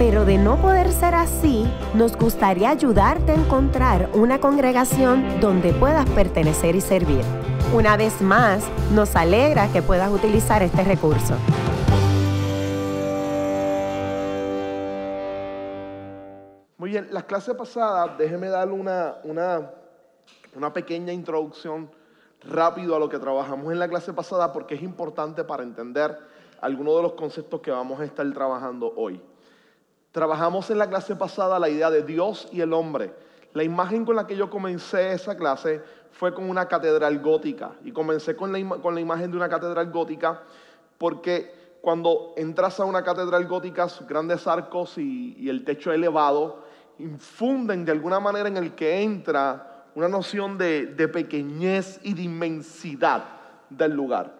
pero de no poder ser así, nos gustaría ayudarte a encontrar una congregación donde puedas pertenecer y servir. Una vez más, nos alegra que puedas utilizar este recurso. Muy bien, la clase pasada, déjeme darle una, una una pequeña introducción rápido a lo que trabajamos en la clase pasada porque es importante para entender algunos de los conceptos que vamos a estar trabajando hoy. Trabajamos en la clase pasada la idea de Dios y el hombre. La imagen con la que yo comencé esa clase fue con una catedral gótica y comencé con la, imagen de una catedral gótica porque cuando entras a una catedral gótica, sus grandes arcos y, y el techo elevado infunden de alguna manera en el que entra una noción de, pequeñez y de inmensidad del lugar.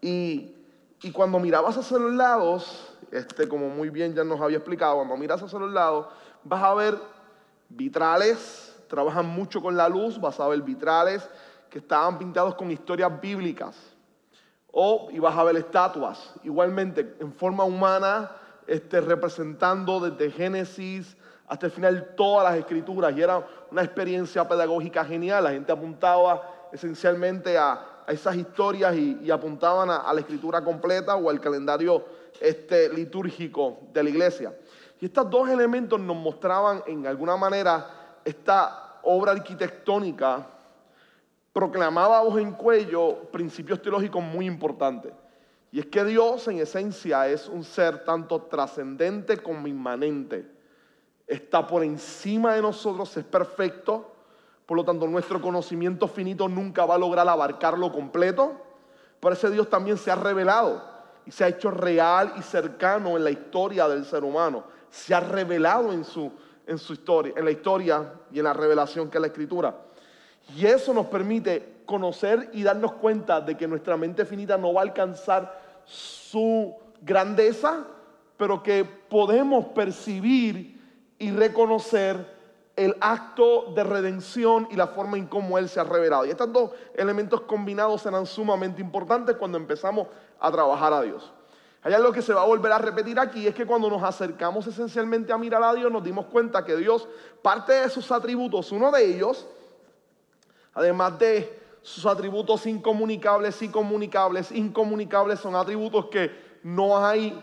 Y, cuando mirabas hacia los lados, este, como muy bien ya nos había explicado, cuando miras hacia los lados, vas a ver vitrales, trabajan mucho con la luz, vas a ver vitrales que estaban pintados con historias bíblicas. O, y vas a ver estatuas, igualmente en forma humana, este, representando desde Génesis hasta el final todas las escrituras y era una experiencia pedagógica genial. La gente apuntaba esencialmente a, esas historias y, apuntaban a, la escritura completa o al calendario este, litúrgico de la iglesia. Y estos dos elementos nos mostraban en alguna manera esta obra arquitectónica proclamaba voz en cuello principios teológicos muy importantes. Y es que Dios en esencia es un ser tanto trascendente como inmanente está por encima de nosotros, es perfecto. Por lo tanto, nuestro conocimiento finito nunca va a lograr abarcarlo completo. Por ese Dios también se ha revelado y se ha hecho real y cercano en la historia del ser humano. Se ha revelado en su, en su historia, en la historia y en la revelación que es la escritura. Y eso nos permite conocer y darnos cuenta de que nuestra mente finita no va a alcanzar su grandeza, pero que podemos percibir y reconocer el acto de redención y la forma en cómo Él se ha revelado. Y estos dos elementos combinados serán sumamente importantes cuando empezamos a trabajar a Dios. Hay algo que se va a volver a repetir aquí, es que cuando nos acercamos esencialmente a mirar a Dios, nos dimos cuenta que Dios, parte de sus atributos, uno de ellos, además de sus atributos incomunicables y comunicables, incomunicables son atributos que no hay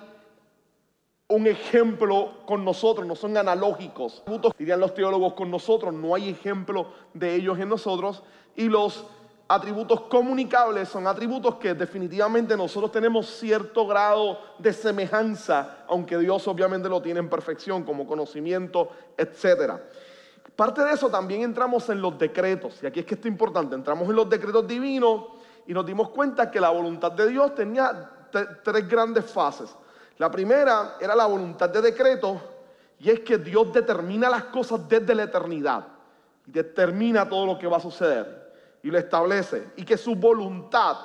un ejemplo con nosotros, no son analógicos. Dirían los teólogos con nosotros, no hay ejemplo de ellos en nosotros. Y los atributos comunicables son atributos que definitivamente nosotros tenemos cierto grado de semejanza, aunque Dios obviamente lo tiene en perfección, como conocimiento, etc. Parte de eso también entramos en los decretos, y aquí es que esto es importante, entramos en los decretos divinos y nos dimos cuenta que la voluntad de Dios tenía tres grandes fases. La primera era la voluntad de decreto y es que Dios determina las cosas desde la eternidad y determina todo lo que va a suceder y lo establece y que su voluntad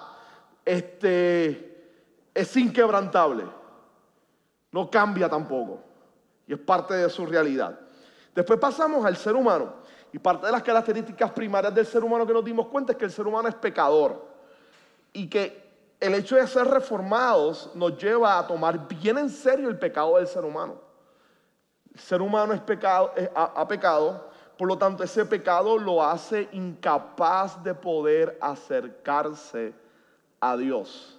este, es inquebrantable, no cambia tampoco y es parte de su realidad. Después pasamos al ser humano y parte de las características primarias del ser humano que nos dimos cuenta es que el ser humano es pecador y que el hecho de ser reformados nos lleva a tomar bien en serio el pecado del ser humano. El ser humano es pecado, ha, pecado, por lo tanto ese pecado lo hace incapaz de poder acercarse a Dios,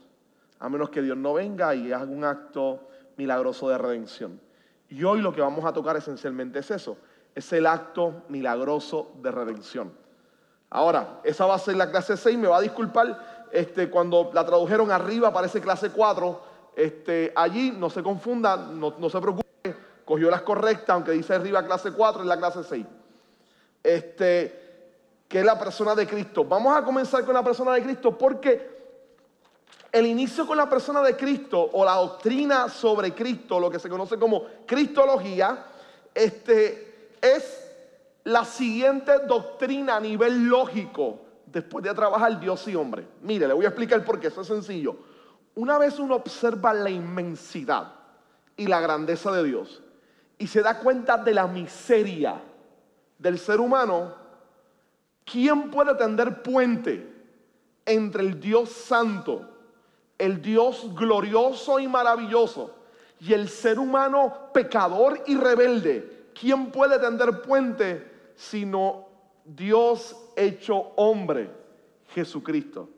a menos que Dios no venga y haga un acto milagroso de redención. Y hoy lo que vamos a tocar esencialmente es eso, es el acto milagroso de redención. Ahora, esa va a ser la clase 6, me va a disculpar este, cuando la tradujeron arriba aparece clase 4, este, allí no se confundan, no, se preocupen, cogió las correctas, aunque dice arriba clase 4, es la clase 6. Este, que es la persona de Cristo. Vamos a comenzar con la persona de Cristo porque el inicio con la persona de Cristo o la doctrina sobre Cristo, lo que se conoce como cristología, este, es la siguiente doctrina a nivel lógico después de trabajar Dios y hombre. Mire, le voy a explicar por qué, eso es sencillo. Una vez uno observa la inmensidad y la grandeza de Dios y se da cuenta de la miseria del ser humano, ¿quién puede tender puente entre el Dios santo, el Dios glorioso y maravilloso, y el ser humano pecador y rebelde? ¿Quién puede tender puente sino Dios hecho hombre, Jesucristo?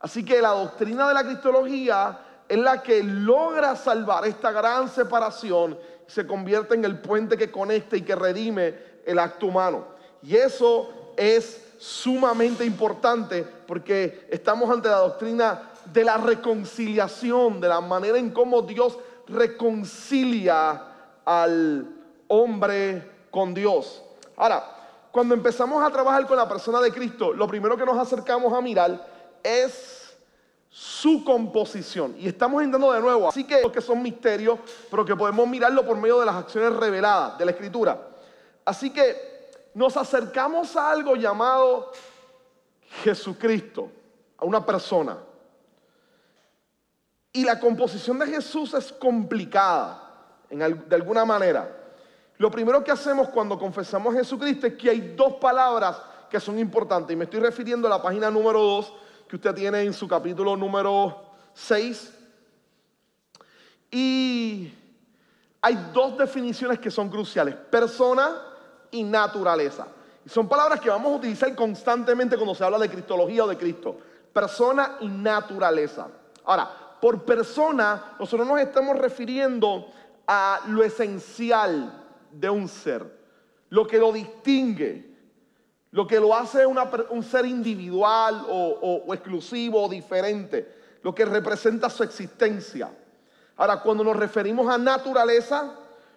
Así que la doctrina de la cristología es la que logra salvar esta gran separación y se convierte en el puente que conecta y que redime el acto humano. Y eso es sumamente importante porque estamos ante la doctrina de la reconciliación, de la manera en cómo Dios reconcilia al hombre con Dios. Ahora, cuando empezamos a trabajar con la persona de Cristo, lo primero que nos acercamos a mirar es su composición. Y estamos entrando de nuevo, así que que son misterios, pero que podemos mirarlo por medio de las acciones reveladas de la Escritura. Así que nos acercamos a algo llamado Jesucristo, a una persona. Y la composición de Jesús es complicada, de alguna manera. Lo primero que hacemos cuando confesamos a Jesucristo es que hay dos palabras que son importantes. Y me estoy refiriendo a la página número 2 que usted tiene en su capítulo número 6. Y hay dos definiciones que son cruciales, persona y naturaleza. Son palabras que vamos a utilizar constantemente cuando se habla de cristología o de Cristo. Persona y naturaleza. Ahora, por persona, nosotros nos estamos refiriendo a lo esencial de un ser, lo que lo distingue, lo que lo hace un ser individual o exclusivo o diferente, lo que representa su existencia. Ahora, cuando nos referimos a naturaleza,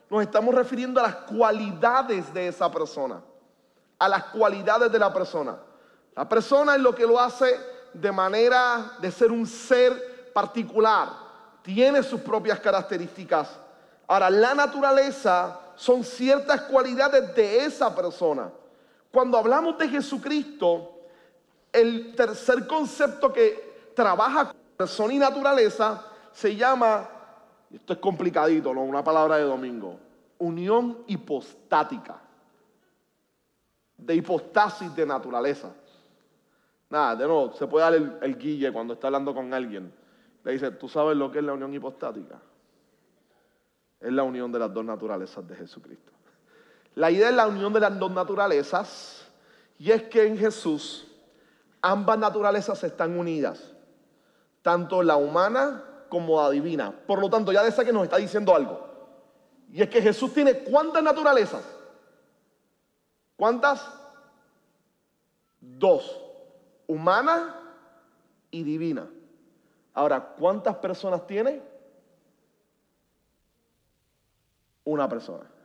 nos estamos refiriendo a las cualidades de esa persona, a las cualidades de la persona. La persona es lo que lo hace de manera de ser un ser particular, tiene sus propias características. Ahora, la naturaleza son ciertas cualidades de esa persona. Cuando hablamos de Jesucristo, el tercer concepto que trabaja con persona y naturaleza se llama, esto es complicadito, ¿no? Una palabra de domingo, unión hipostática. De hipostasis de naturaleza. Nada, de nuevo, se puede dar el, el guille cuando está hablando con alguien. Le dice, ¿tú sabes lo que es la unión hipostática? Es la unión de las dos naturalezas de Jesucristo. La idea es la unión de las dos naturalezas y es que en Jesús ambas naturalezas están unidas, tanto la humana como la divina. Por lo tanto, ya de esa que nos está diciendo algo. Y es que Jesús tiene cuántas naturalezas? ¿Cuántas? Dos, humana y divina. Ahora, ¿cuántas personas tiene? Una persona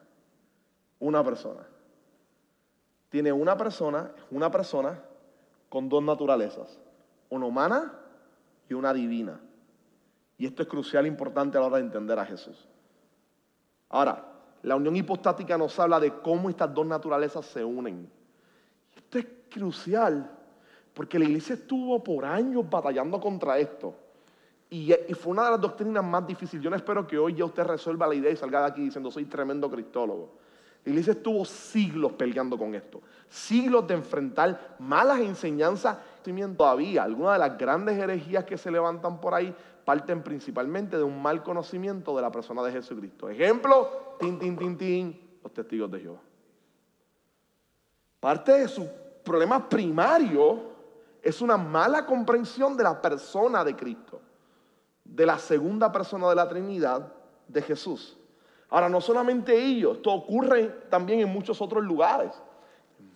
una persona. Tiene una persona, una persona con dos naturalezas, una humana y una divina. Y esto es crucial e importante a la hora de entender a Jesús. Ahora, la unión hipostática nos habla de cómo estas dos naturalezas se unen. Esto es crucial porque la iglesia estuvo por años batallando contra esto. Y, y, fue una de las doctrinas más difíciles. Yo no espero que hoy ya usted resuelva la idea y salga de aquí diciendo soy tremendo cristólogo. La iglesia estuvo siglos peleando con esto, siglos de enfrentar malas enseñanzas. Todavía, algunas de las grandes herejías que se levantan por ahí parten principalmente de un mal conocimiento de la persona de Jesucristo. Ejemplo, tin, tin, tin, tin, los testigos de Jehová. Parte de su problema primario es una mala comprensión de la persona de Cristo, de la segunda persona de la Trinidad de Jesús. Ahora, no solamente ellos, esto ocurre también en muchos otros lugares,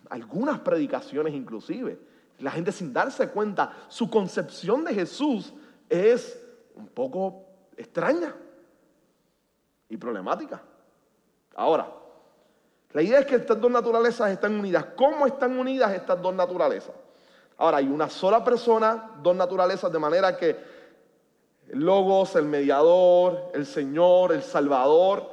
algunas predicaciones inclusive. La gente sin darse cuenta, su concepción de Jesús es un poco extraña y problemática. Ahora, la idea es que estas dos naturalezas están unidas. ¿Cómo están unidas estas dos naturalezas? Ahora, hay una sola persona, dos naturalezas, de manera que el Logos, el mediador, el Señor, el Salvador,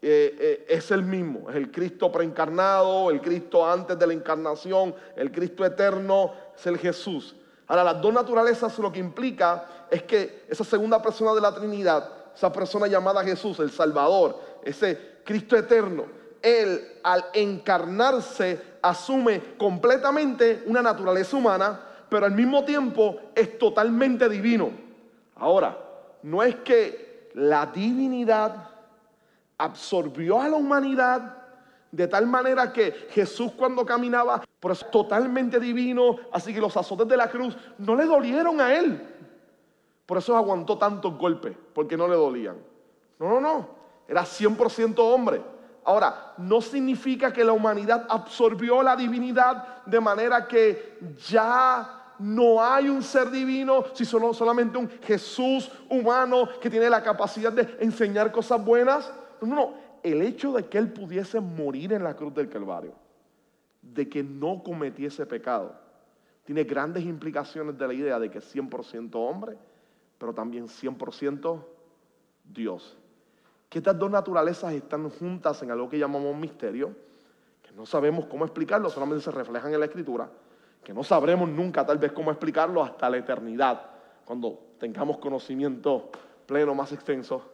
eh, eh, es el mismo, es el Cristo preencarnado, el Cristo antes de la encarnación, el Cristo eterno, es el Jesús. Ahora, las dos naturalezas lo que implica es que esa segunda persona de la Trinidad, esa persona llamada Jesús, el Salvador, ese Cristo eterno, Él al encarnarse asume completamente una naturaleza humana, pero al mismo tiempo es totalmente divino. Ahora, no es que la divinidad absorbió a la humanidad de tal manera que Jesús cuando caminaba, por eso totalmente divino, así que los azotes de la cruz no le dolieron a él. Por eso aguantó tantos golpes, porque no le dolían. No, no, no, era 100% hombre. Ahora, no significa que la humanidad absorbió la divinidad de manera que ya no hay un ser divino, sino solamente un Jesús humano que tiene la capacidad de enseñar cosas buenas. No, no, el hecho de que Él pudiese morir en la cruz del Calvario, de que no cometiese pecado, tiene grandes implicaciones de la idea de que es 100% hombre, pero también 100% Dios. Que estas dos naturalezas están juntas en algo que llamamos misterio, que no sabemos cómo explicarlo, solamente se reflejan en la escritura, que no sabremos nunca tal vez cómo explicarlo hasta la eternidad, cuando tengamos conocimiento pleno, más extenso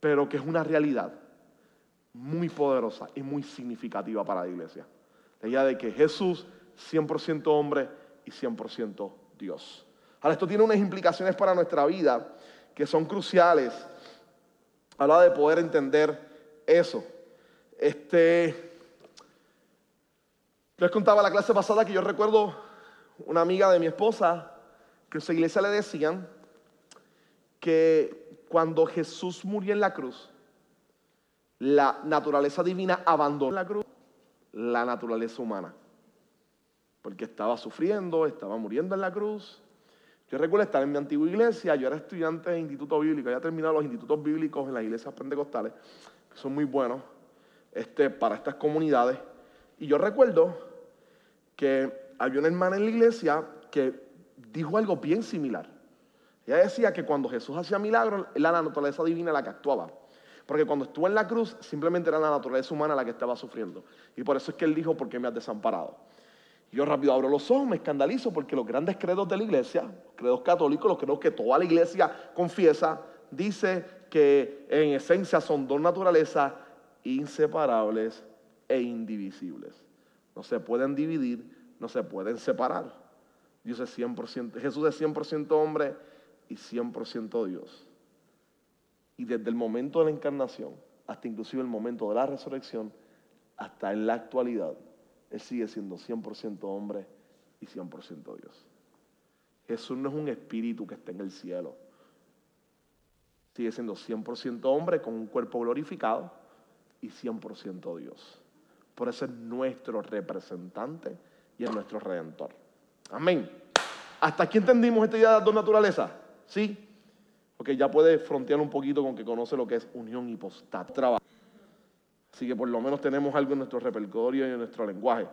pero que es una realidad muy poderosa y muy significativa para la iglesia. La idea de que Jesús 100% hombre y 100% Dios. Ahora, esto tiene unas implicaciones para nuestra vida que son cruciales a la de poder entender eso. Este, les contaba la clase pasada que yo recuerdo una amiga de mi esposa que en su iglesia le decían que cuando Jesús murió en la cruz, la naturaleza divina abandonó la cruz, la naturaleza humana. Porque estaba sufriendo, estaba muriendo en la cruz. Yo recuerdo estar en mi antigua iglesia, yo era estudiante de instituto bíblico, había terminado los institutos bíblicos en las iglesias pentecostales, que son muy buenos este, para estas comunidades. Y yo recuerdo que había una hermana en la iglesia que dijo algo bien similar. Ella decía que cuando Jesús hacía milagros, era la naturaleza divina la que actuaba. Porque cuando estuvo en la cruz, simplemente era la naturaleza humana la que estaba sufriendo. Y por eso es que él dijo, ¿por qué me has desamparado? yo rápido abro los ojos, me escandalizo, porque los grandes credos de la iglesia, los credos católicos, los credos que toda la iglesia confiesa, dice que en esencia son dos naturalezas inseparables e indivisibles. No se pueden dividir, no se pueden separar. Dios es 100%, Jesús es 100% hombre y 100% Dios. Y desde el momento de la encarnación hasta inclusive el momento de la resurrección, hasta en la actualidad, Él sigue siendo 100% hombre y 100% Dios. Jesús no es un espíritu que está en el cielo. Sigue siendo 100% hombre con un cuerpo glorificado y 100% Dios. Por eso es nuestro representante y es nuestro redentor. Amén. ¿Hasta aquí entendimos esta idea de las dos naturalezas? ¿Sí? Porque ya puede frontear un poquito con que conoce lo que es unión hipostática. Trabajo. Así que por lo menos tenemos algo en nuestro repertorio y en nuestro lenguaje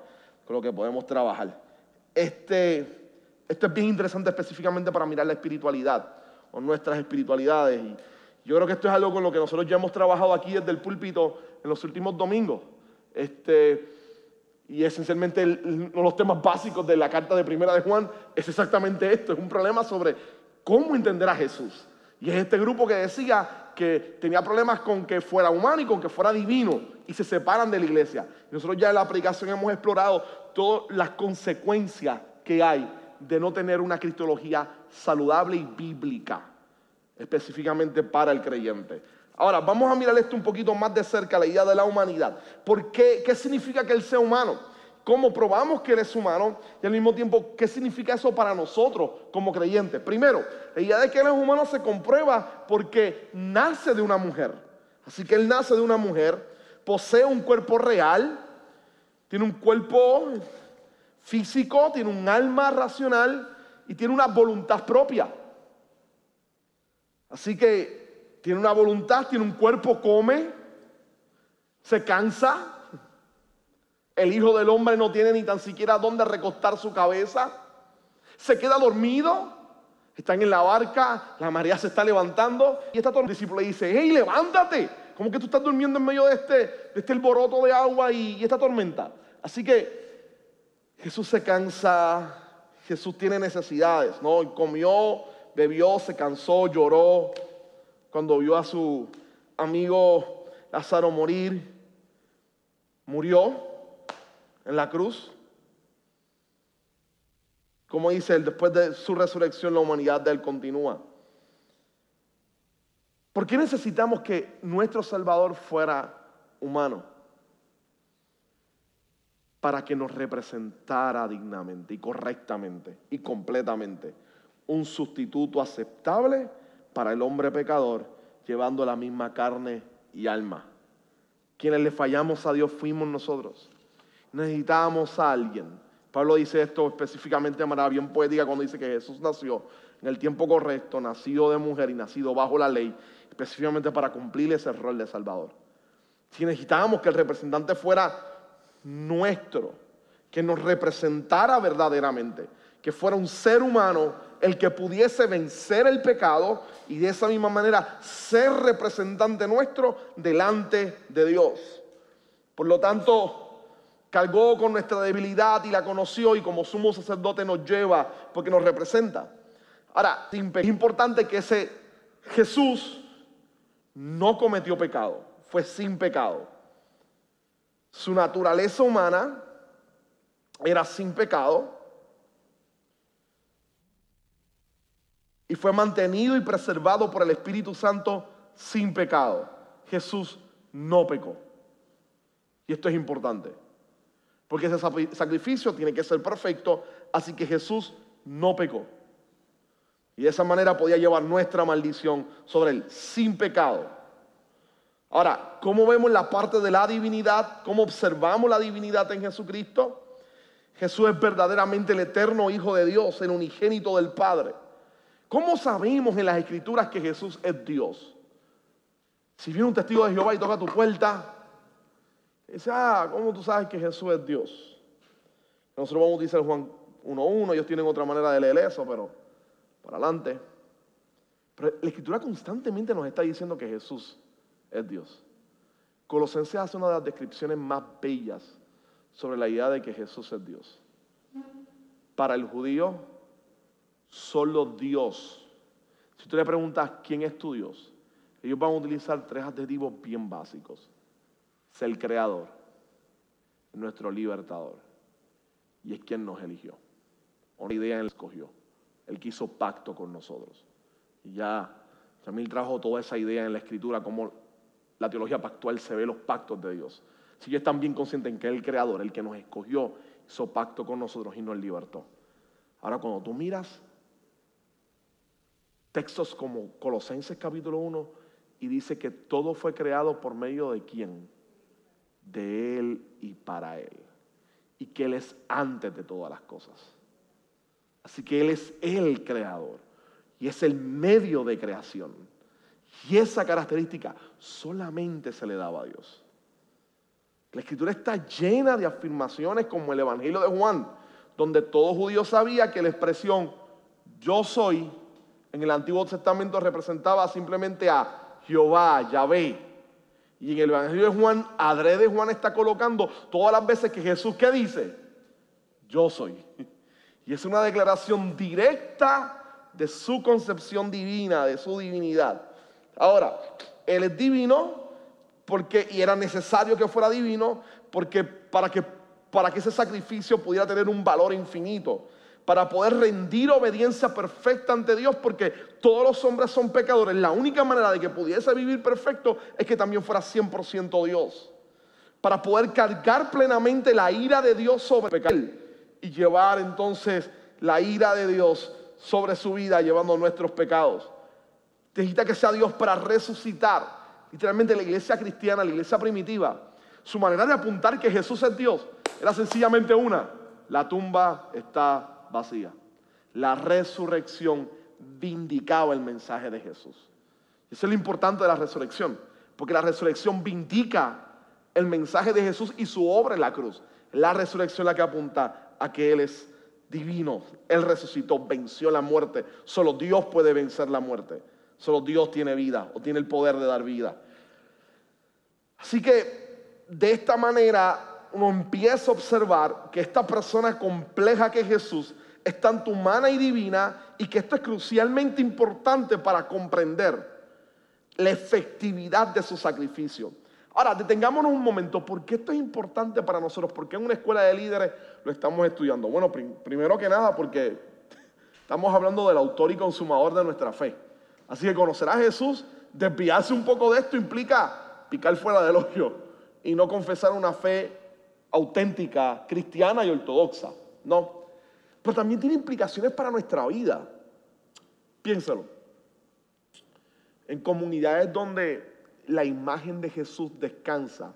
con lo que podemos trabajar. Este, esto es bien interesante específicamente para mirar la espiritualidad o nuestras espiritualidades. Y yo creo que esto es algo con lo que nosotros ya hemos trabajado aquí desde el púlpito en los últimos domingos. Este, y esencialmente uno de los temas básicos de la carta de primera de Juan es exactamente esto, es un problema sobre cómo entender a Jesús. Y es este grupo que decía que tenía problemas con que fuera humano y con que fuera divino y se separan de la iglesia. nosotros ya en la aplicación hemos explorado todas las consecuencias que hay de no tener una cristología saludable y bíblica, específicamente para el creyente. Ahora, vamos a mirar esto un poquito más de cerca, la idea de la humanidad. ¿Por qué? ¿Qué significa que Él sea humano? ¿Cómo probamos que Él es humano? Y al mismo tiempo, ¿qué significa eso para nosotros como creyentes? Primero, la idea de que Él es humano se comprueba porque nace de una mujer. Así que Él nace de una mujer, posee un cuerpo real, tiene un cuerpo físico, tiene un alma racional y tiene una voluntad propia. Así que tiene una voluntad, tiene un cuerpo, come, se cansa. El Hijo del Hombre no tiene ni tan siquiera dónde recostar su cabeza. Se queda dormido. Están en la barca, la María se está levantando y está el discípulo le dice, hey, levántate, ¿Cómo que tú estás durmiendo en medio de este, de este alboroto de agua y, y esta tormenta? Así que Jesús se cansa, Jesús tiene necesidades, ¿no? Comió, bebió, se cansó, lloró cuando vio a su amigo Lázaro morir. Murió en la cruz. Como dice él, después de su resurrección la humanidad de él continúa. ¿Por qué necesitamos que nuestro Salvador fuera humano? Para que nos representara dignamente y correctamente y completamente. Un sustituto aceptable para el hombre pecador, llevando la misma carne y alma. Quienes le fallamos a Dios fuimos nosotros. Necesitábamos a alguien. Pablo dice esto específicamente de manera bien poética cuando dice que Jesús nació en el tiempo correcto, nacido de mujer y nacido bajo la ley específicamente para cumplir ese rol de Salvador. Si necesitábamos que el representante fuera nuestro, que nos representara verdaderamente, que fuera un ser humano el que pudiese vencer el pecado y de esa misma manera ser representante nuestro delante de Dios. Por lo tanto, cargó con nuestra debilidad y la conoció y como sumo sacerdote nos lleva porque nos representa. Ahora, es importante que ese Jesús no cometió pecado, fue sin pecado. Su naturaleza humana era sin pecado y fue mantenido y preservado por el Espíritu Santo sin pecado. Jesús no pecó. Y esto es importante, porque ese sacrificio tiene que ser perfecto, así que Jesús no pecó. Y de esa manera podía llevar nuestra maldición sobre él, sin pecado. Ahora, ¿cómo vemos la parte de la divinidad? ¿Cómo observamos la divinidad en Jesucristo? Jesús es verdaderamente el eterno Hijo de Dios, el unigénito del Padre. ¿Cómo sabemos en las Escrituras que Jesús es Dios? Si viene un testigo de Jehová y toca tu puerta, dice, ah, ¿cómo tú sabes que Jesús es Dios? Nosotros vamos a utilizar Juan 1.1, ellos tienen otra manera de leer eso, pero para adelante. Pero la escritura constantemente nos está diciendo que Jesús es Dios. Colosenses hace una de las descripciones más bellas sobre la idea de que Jesús es Dios. Para el judío, solo Dios. Si tú le preguntas quién es tu Dios, ellos van a utilizar tres adjetivos bien básicos. Es el creador, nuestro libertador, y es quien nos eligió. Una idea él escogió. Él quiso pacto con nosotros. Y ya también trajo toda esa idea en la escritura, como la teología pactual se ve los pactos de Dios. Si ellos están bien conscientes en que el creador, el que nos escogió, hizo pacto con nosotros y nos libertó. Ahora, cuando tú miras textos como Colosenses capítulo 1 y dice que todo fue creado por medio de quién? De Él y para Él. Y que Él es antes de todas las cosas. Así que Él es el creador y es el medio de creación. Y esa característica solamente se le daba a Dios. La escritura está llena de afirmaciones como el Evangelio de Juan, donde todo judío sabía que la expresión yo soy en el Antiguo Testamento representaba simplemente a Jehová, Yahvé. Y en el Evangelio de Juan, adrede Juan está colocando todas las veces que Jesús, ¿qué dice? Yo soy. Y es una declaración directa de su concepción divina, de su divinidad. Ahora, Él es divino porque, y era necesario que fuera divino porque para, que para que ese sacrificio pudiera tener un valor infinito, para poder rendir obediencia perfecta ante Dios, porque todos los hombres son pecadores. La única manera de que pudiese vivir perfecto es que también fuera 100% Dios. Para poder cargar plenamente la ira de Dios sobre el pecado y llevar entonces la ira de Dios sobre su vida, llevando nuestros pecados. Necesita que sea Dios para resucitar. Literalmente la iglesia cristiana, la iglesia primitiva, su manera de apuntar que Jesús es Dios era sencillamente una. La tumba está vacía. La resurrección vindicaba el mensaje de Jesús. Eso es lo importante de la resurrección, porque la resurrección vindica el mensaje de Jesús y su obra en la cruz. La resurrección es la que apunta a que Él es divino. Él resucitó, venció la muerte. Solo Dios puede vencer la muerte. Solo Dios tiene vida o tiene el poder de dar vida. Así que de esta manera uno empieza a observar que esta persona compleja que es Jesús es tanto humana y divina y que esto es crucialmente importante para comprender la efectividad de su sacrificio. Ahora, detengámonos un momento, ¿por qué esto es importante para nosotros? ¿Por qué en una escuela de líderes lo estamos estudiando? Bueno, primero que nada, porque estamos hablando del autor y consumador de nuestra fe. Así que conocer a Jesús, desviarse un poco de esto implica picar fuera del hoyo y no confesar una fe auténtica, cristiana y ortodoxa. No. Pero también tiene implicaciones para nuestra vida. Piénselo. En comunidades donde la imagen de Jesús descansa,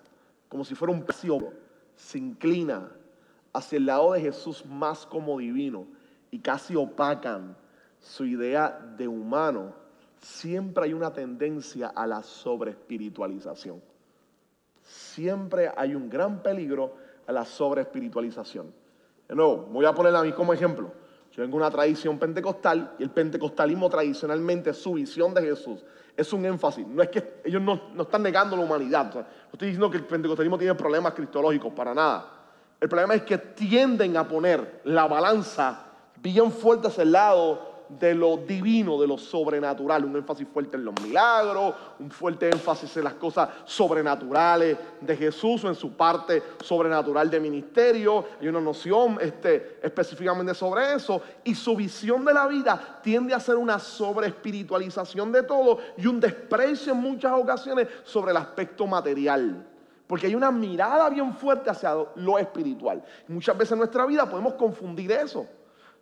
como si fuera un pecio, se inclina hacia el lado de Jesús más como divino y casi opacan su idea de humano, siempre hay una tendencia a la sobreespiritualización. Siempre hay un gran peligro a la sobreespiritualización. De nuevo, voy a ponerla a mí como ejemplo. Yo vengo de una tradición pentecostal y el pentecostalismo tradicionalmente, su visión de Jesús es un énfasis. No es que ellos no, están negando la humanidad. no estoy diciendo que el pentecostalismo tiene problemas cristológicos, para nada. El problema es que tienden a poner la balanza bien fuerte hacia el lado de lo divino, de lo sobrenatural, un énfasis fuerte en los milagros, un fuerte énfasis en las cosas sobrenaturales de Jesús o en su parte sobrenatural de ministerio. Hay una noción este, específicamente sobre eso y su visión de la vida tiende a ser una sobreespiritualización de todo y un desprecio en muchas ocasiones sobre el aspecto material. Porque hay una mirada bien fuerte hacia lo espiritual. muchas veces en nuestra vida podemos confundir eso.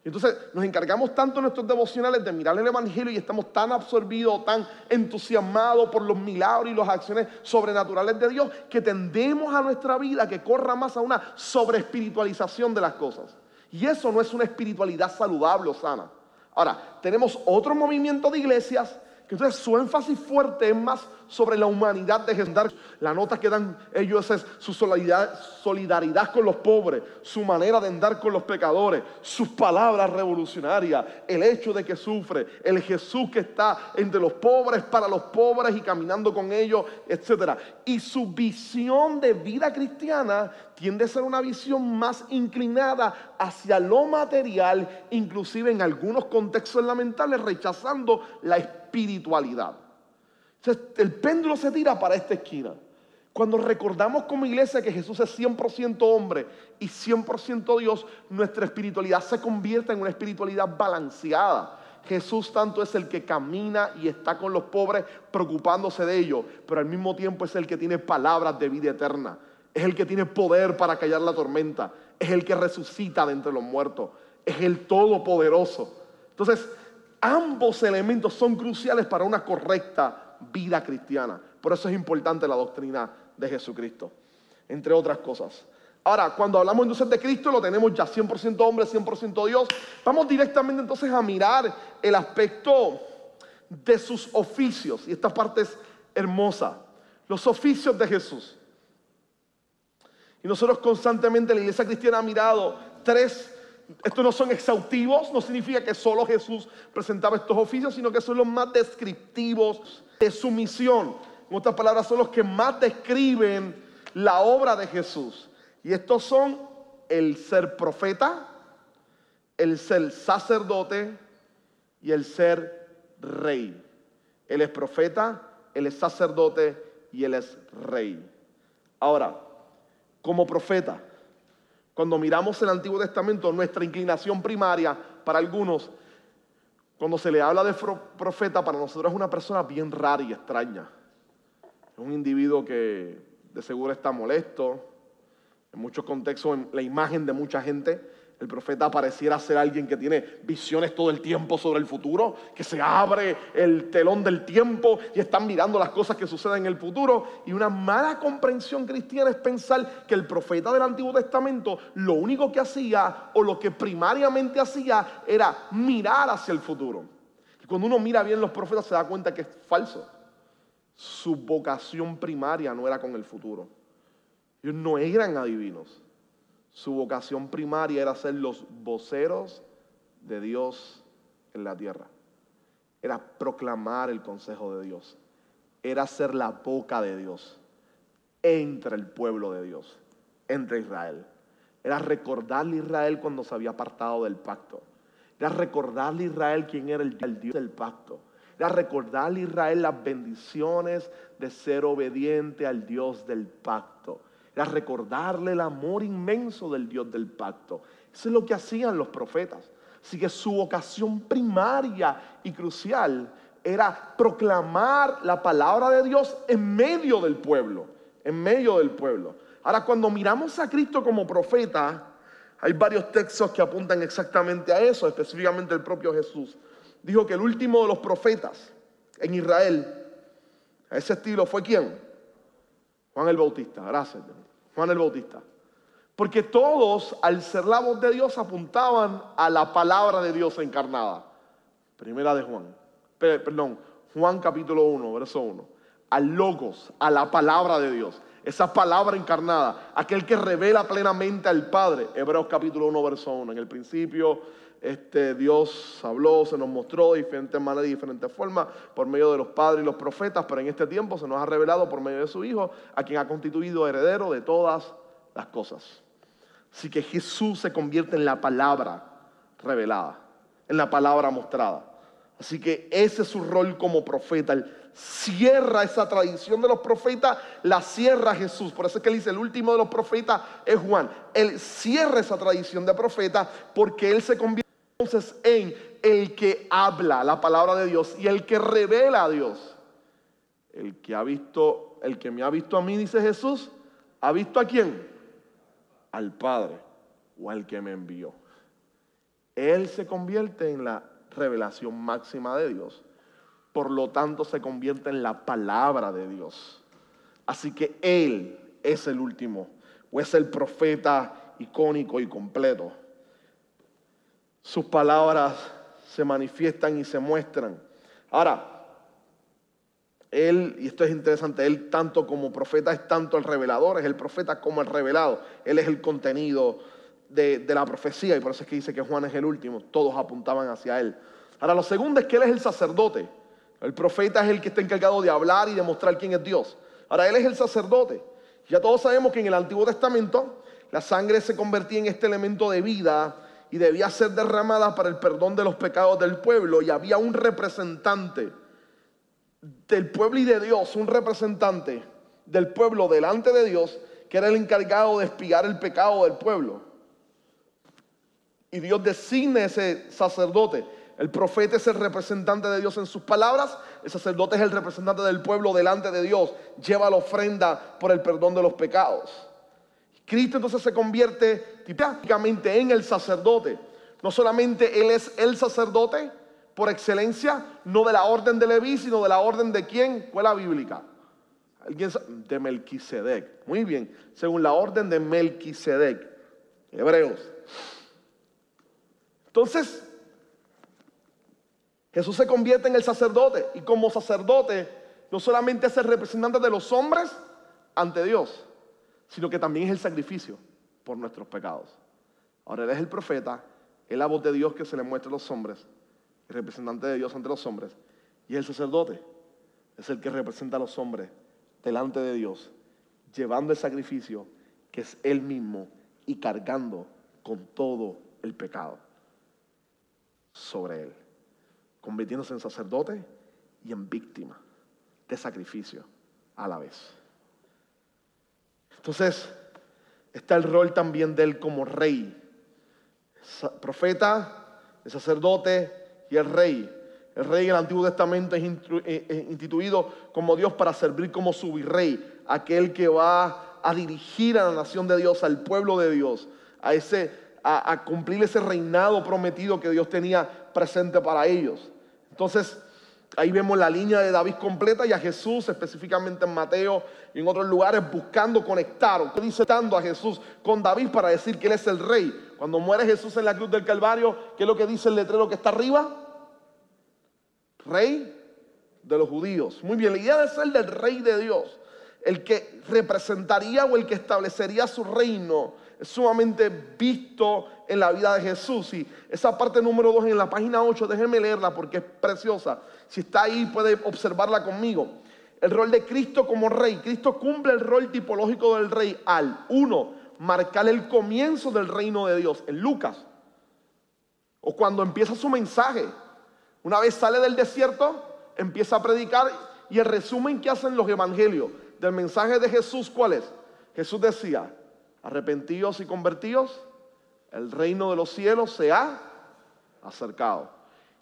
Entonces nos encargamos tanto en nuestros devocionales de mirar el Evangelio y estamos tan absorbidos, tan entusiasmados por los milagros y las acciones sobrenaturales de Dios que tendemos a nuestra vida que corra más a una sobreespiritualización de las cosas. Y eso no es una espiritualidad saludable o sana. Ahora, tenemos otro movimiento de iglesias entonces su énfasis fuerte es más sobre la humanidad de Jesús. La nota que dan ellos es su solidaridad, solidaridad con los pobres, su manera de andar con los pecadores, sus palabras revolucionarias, el hecho de que sufre, el Jesús que está entre los pobres para los pobres y caminando con ellos, etc. Y su visión de vida cristiana tiende a ser una visión más inclinada hacia lo material, inclusive en algunos contextos lamentables, rechazando la espiritualidad. el péndulo se tira para esta esquina. Cuando recordamos como iglesia que Jesús es 100% hombre y 100% Dios, nuestra espiritualidad se convierte en una espiritualidad balanceada. Jesús tanto es el que camina y está con los pobres preocupándose de ellos, pero al mismo tiempo es el que tiene palabras de vida eterna. Es el que tiene poder para callar la tormenta. Es el que resucita de entre los muertos. Es el todopoderoso. Entonces, ambos elementos son cruciales para una correcta vida cristiana. Por eso es importante la doctrina de Jesucristo, entre otras cosas. Ahora, cuando hablamos entonces de Cristo, lo tenemos ya 100% hombre, 100% Dios. Vamos directamente entonces a mirar el aspecto de sus oficios. Y esta parte es hermosa. Los oficios de Jesús. Y nosotros constantemente la iglesia cristiana ha mirado tres, estos no son exhaustivos, no significa que solo Jesús presentaba estos oficios, sino que son los más descriptivos de su misión. En otras palabras, son los que más describen la obra de Jesús. Y estos son el ser profeta, el ser sacerdote y el ser rey. Él es profeta, él es sacerdote y él es rey. Ahora, como profeta. Cuando miramos el Antiguo Testamento, nuestra inclinación primaria para algunos, cuando se le habla de profeta, para nosotros es una persona bien rara y extraña. Es un individuo que de seguro está molesto, en muchos contextos, en la imagen de mucha gente el profeta pareciera ser alguien que tiene visiones todo el tiempo sobre el futuro, que se abre el telón del tiempo y están mirando las cosas que suceden en el futuro. Y una mala comprensión cristiana es pensar que el profeta del Antiguo Testamento lo único que hacía o lo que primariamente hacía era mirar hacia el futuro. Y cuando uno mira bien los profetas se da cuenta que es falso. Su vocación primaria no era con el futuro. Ellos no eran adivinos. Su vocación primaria era ser los voceros de Dios en la tierra. Era proclamar el consejo de Dios. Era ser la boca de Dios. entre el pueblo de Dios, entre Israel. Era recordarle a Israel cuando se había apartado del pacto. Era recordarle a Israel quién era el, Dios del pacto. Era recordarle a Israel las bendiciones de ser obediente al Dios del pacto. Era recordarle el amor inmenso del Dios del pacto. Eso es lo que hacían los profetas. Así que su vocación primaria y crucial era proclamar la palabra de Dios en medio del pueblo, en medio del pueblo. Ahora, cuando miramos a Cristo como profeta, hay varios textos que apuntan exactamente a eso, específicamente el propio Jesús. Dijo que el último de los profetas en Israel, a ese estilo, fue quién? Juan el Bautista, gracias. Juan el Bautista. Porque todos, al ser la voz de Dios, apuntaban a la palabra de Dios encarnada. Primera de Juan. Perdón, Juan capítulo 1, verso 1. Al logos, a la palabra de Dios esa palabra encarnada, aquel que revela plenamente al Padre. Hebreos capítulo 1, verso 1. En el principio este, Dios habló, se nos mostró de diferentes maneras y diferentes formas por medio de los padres y los profetas, pero en este tiempo se nos ha revelado por medio de su Hijo, a quien ha constituido heredero de todas las cosas. Así que Jesús se convierte en la palabra revelada, en la palabra mostrada. Así que ese es su rol como profeta. Él cierra esa tradición de los profetas, la cierra Jesús. Por eso es que él dice, el último de los profetas es Juan. Él cierra esa tradición de profeta porque él se convierte entonces en el que habla la palabra de Dios y el que revela a Dios. El que ha visto, el que me ha visto a mí, dice Jesús, ¿ha visto a quién? Al Padre o al que me envió. Él se convierte en la revelación máxima de Dios. Por lo tanto, se convierte en la palabra de Dios. Así que Él es el último, o es el profeta icónico y completo. Sus palabras se manifiestan y se muestran. Ahora, él, y esto es interesante, él tanto como profeta es tanto el revelador, es el profeta como el revelado. Él es el contenido de, la profecía y por eso es que dice que Juan es el último, todos apuntaban hacia él. Ahora, lo segundo es que él es el sacerdote. El profeta es el que está encargado de hablar y de mostrar quién es Dios. Ahora, él es el sacerdote. Ya todos sabemos que en el Antiguo Testamento la sangre se convertía en este elemento de vida y debía ser derramada para el perdón de los pecados del pueblo. Y había un representante del pueblo y de Dios, un representante del pueblo delante de Dios, que era el encargado de espiar el pecado del pueblo. Y Dios designa ese sacerdote. El profeta es el representante de Dios en sus palabras, el sacerdote es el representante del pueblo delante de Dios, lleva la ofrenda por el perdón de los pecados. Cristo entonces se convierte típicamente en el sacerdote. No solamente Él es el sacerdote por excelencia, no de la orden de Leví, sino de la orden de quién? la bíblica. ¿Alguien de Melquisedec. Muy bien, según la orden de Melquisedec. Hebreos entonces, Jesús se convierte en el sacerdote y como sacerdote no solamente es el representante de los hombres ante Dios, sino que también es el sacrificio por nuestros pecados. Ahora Él es el profeta, es la voz de Dios que se le muestra a los hombres, el representante de Dios ante los hombres, y el sacerdote es el que representa a los hombres delante de Dios, llevando el sacrificio que es Él mismo y cargando con todo el pecado sobre él, convirtiéndose en sacerdote y en víctima de sacrificio a la vez. Entonces, está el rol también de él como rey, profeta, el sacerdote y el rey. El rey en el Antiguo Testamento es eh, instituido como Dios para servir como su virrey, aquel que va a dirigir a la nación de Dios, al pueblo de Dios, a ese a, cumplir ese reinado prometido que Dios tenía presente para ellos. Entonces, ahí vemos la línea de David completa y a Jesús, específicamente en Mateo y en otros lugares, buscando conectar, o dice a Jesús con David para decir que él es el rey. Cuando muere Jesús en la cruz del Calvario, ¿qué es lo que dice el letrero que está arriba? Rey de los judíos. Muy bien, la idea de ser del rey de Dios, el que representaría o el que establecería su reino sumamente visto en la vida de Jesús. Y esa parte número 2 en la página 8, déjenme leerla porque es preciosa. Si está ahí, puede observarla conmigo. El rol de Cristo como rey. Cristo cumple el rol tipológico del rey al, uno, marcar el comienzo del reino de Dios. En Lucas, o cuando empieza su mensaje, una vez sale del desierto, empieza a predicar y el resumen que hacen los evangelios del mensaje de Jesús, ¿cuál es? Jesús decía, arrepentidos y convertidos, el reino de los cielos se ha acercado.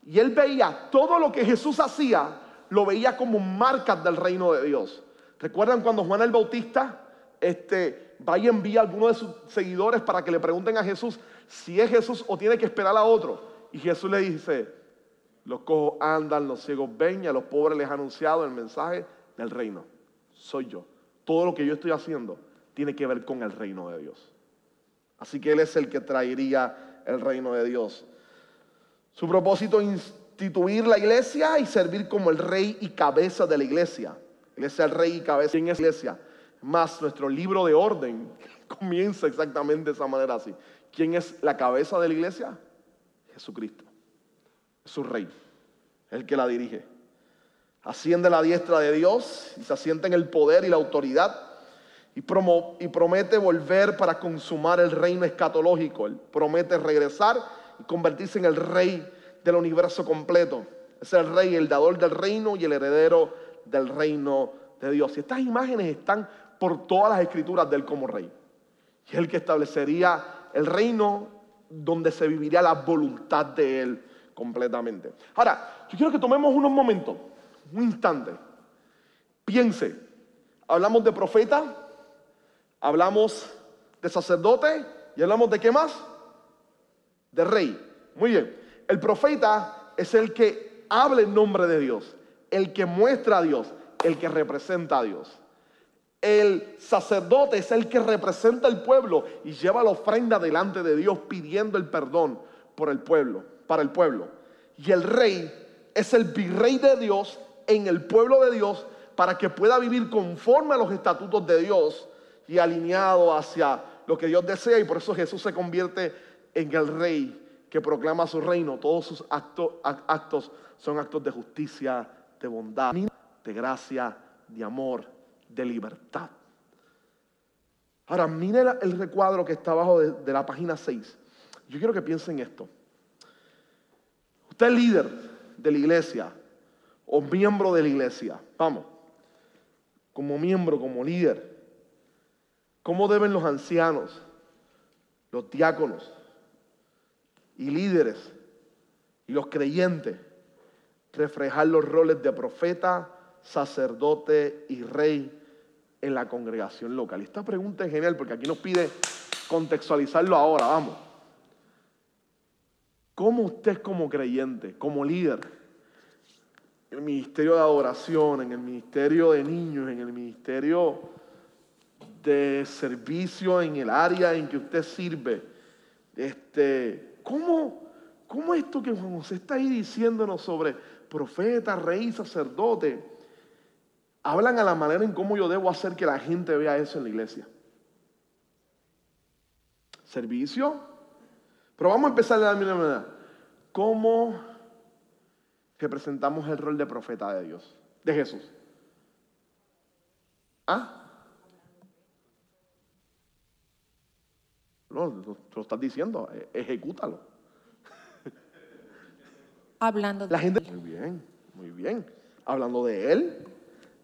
Y él veía todo lo que Jesús hacía, lo veía como marcas del reino de Dios. ¿Recuerdan cuando Juan el Bautista este, va y envía a alguno de sus seguidores para que le pregunten a Jesús si es Jesús o tiene que esperar a otro? Y Jesús le dice, los cojos andan, los ciegos ven y a los pobres les ha anunciado el mensaje del reino. Soy yo. Todo lo que yo estoy haciendo tiene que ver con el reino de Dios. Así que Él es el que traería el reino de Dios. Su propósito es instituir la iglesia y servir como el rey y cabeza de la iglesia. Él es el rey y cabeza. ¿Quién es la iglesia? Más nuestro libro de orden comienza exactamente de esa manera así. ¿Quién es la cabeza de la iglesia? Jesucristo. Es su rey, el que la dirige. Asciende a la diestra de Dios y se asienta en el poder y la autoridad y, promete volver para consumar el reino escatológico. Él promete regresar y convertirse en el rey del universo completo. Es el rey, el dador del reino y el heredero del reino de Dios. Y estas imágenes están por todas las escrituras de él como rey. Y el que establecería el reino donde se viviría la voluntad de él completamente. Ahora, yo quiero que tomemos unos momentos, un instante. Piense, hablamos de profeta, hablamos de sacerdote y hablamos de qué más? De rey. Muy bien. El profeta es el que habla en nombre de Dios, el que muestra a Dios, el que representa a Dios. El sacerdote es el que representa al pueblo y lleva la ofrenda delante de Dios pidiendo el perdón por el pueblo, para el pueblo. Y el rey es el virrey de Dios en el pueblo de Dios para que pueda vivir conforme a los estatutos de Dios y alineado hacia lo que Dios desea y por eso Jesús se convierte en el rey que proclama su reino. Todos sus actos, son actos de justicia, de bondad, de gracia, de amor, de libertad. Ahora, mire el recuadro que está abajo de, de la página 6. Yo quiero que piensen esto. Usted es líder de la iglesia o miembro de la iglesia. Vamos, como miembro, como líder. ¿Cómo deben los ancianos, los diáconos y líderes y los creyentes reflejar los roles de profeta, sacerdote y rey en la congregación local? Esta pregunta es genial porque aquí nos pide contextualizarlo ahora, vamos. ¿Cómo usted como creyente, como líder, en el ministerio de adoración, en el ministerio de niños, en el ministerio de servicio en el área en que usted sirve. Este, ¿cómo, ¿Cómo esto que Juan José está ahí diciéndonos sobre profeta, rey, sacerdote, hablan a la manera en cómo yo debo hacer que la gente vea eso en la iglesia? Servicio. Pero vamos a empezar de la misma manera. ¿Cómo representamos el rol de profeta de Dios, de Jesús? ¿Ah? No, lo estás diciendo, e, ejecútalo. Hablando de La gente, muy bien, muy bien. Hablando de Él.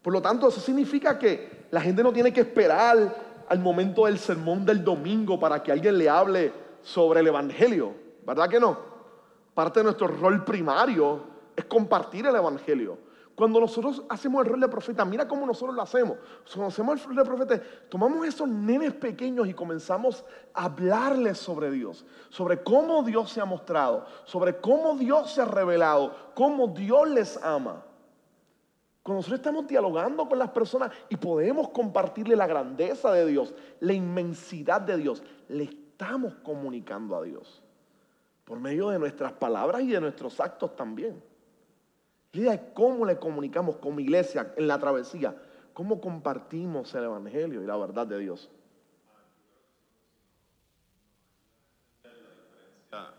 Por lo tanto, eso significa que la gente no tiene que esperar al momento del sermón del domingo para que alguien le hable sobre el Evangelio. ¿Verdad que no? Parte de nuestro rol primario es compartir el Evangelio. Cuando nosotros hacemos el rol de profeta, mira cómo nosotros lo hacemos. Cuando hacemos el rol de profeta, tomamos esos nenes pequeños y comenzamos a hablarles sobre Dios, sobre cómo Dios se ha mostrado, sobre cómo Dios se ha revelado, cómo Dios les ama. Cuando nosotros estamos dialogando con las personas y podemos compartirle la grandeza de Dios, la inmensidad de Dios, le estamos comunicando a Dios por medio de nuestras palabras y de nuestros actos también. La idea es cómo le comunicamos como iglesia en la travesía, cómo compartimos el Evangelio y la verdad de Dios.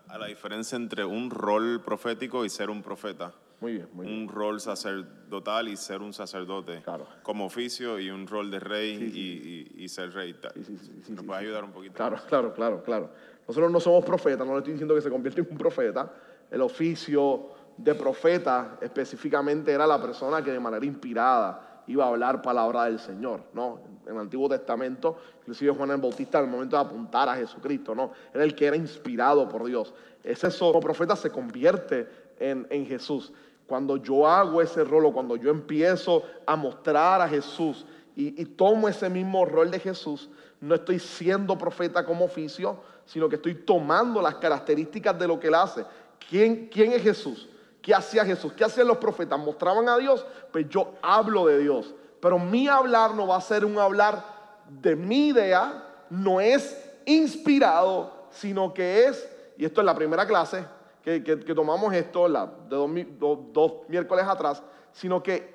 A la diferencia entre un rol profético y ser un profeta. Muy bien, muy bien. un rol sacerdotal y ser un sacerdote Claro. como oficio y un rol de rey y- Y, y ser rey. Sí, sí, sí, sí, ¿Nos sí, puede sí. ayudar un poquito? Claro, claro, claro, claro. Nosotros no somos profetas, no le estoy diciendo que se convierta en un profeta. El oficio de profeta específicamente era la persona que de manera inspirada iba a hablar palabra del Señor, ¿no? En el Antiguo Testamento, inclusive Juan el Bautista al momento de apuntar a Jesucristo, ¿no? Era el que era inspirado por Dios. Ese como profeta se convierte en, en Jesús. Cuando yo hago ese rol o cuando yo empiezo a mostrar a Jesús y, y tomo ese mismo rol de Jesús, no estoy siendo profeta como oficio, sino que estoy tomando las características de lo que él hace. ¿Quién, quién es Jesús? ¿Qué hacía Jesús? ¿Qué hacían los profetas? ¿Mostraban a Dios? Pues yo hablo de Dios. Pero mi hablar no va a ser un hablar de mi idea, no es inspirado, sino que es, y esto es la primera clase que, que- tomamos esto, la, de dos, dos miércoles atrás, sino que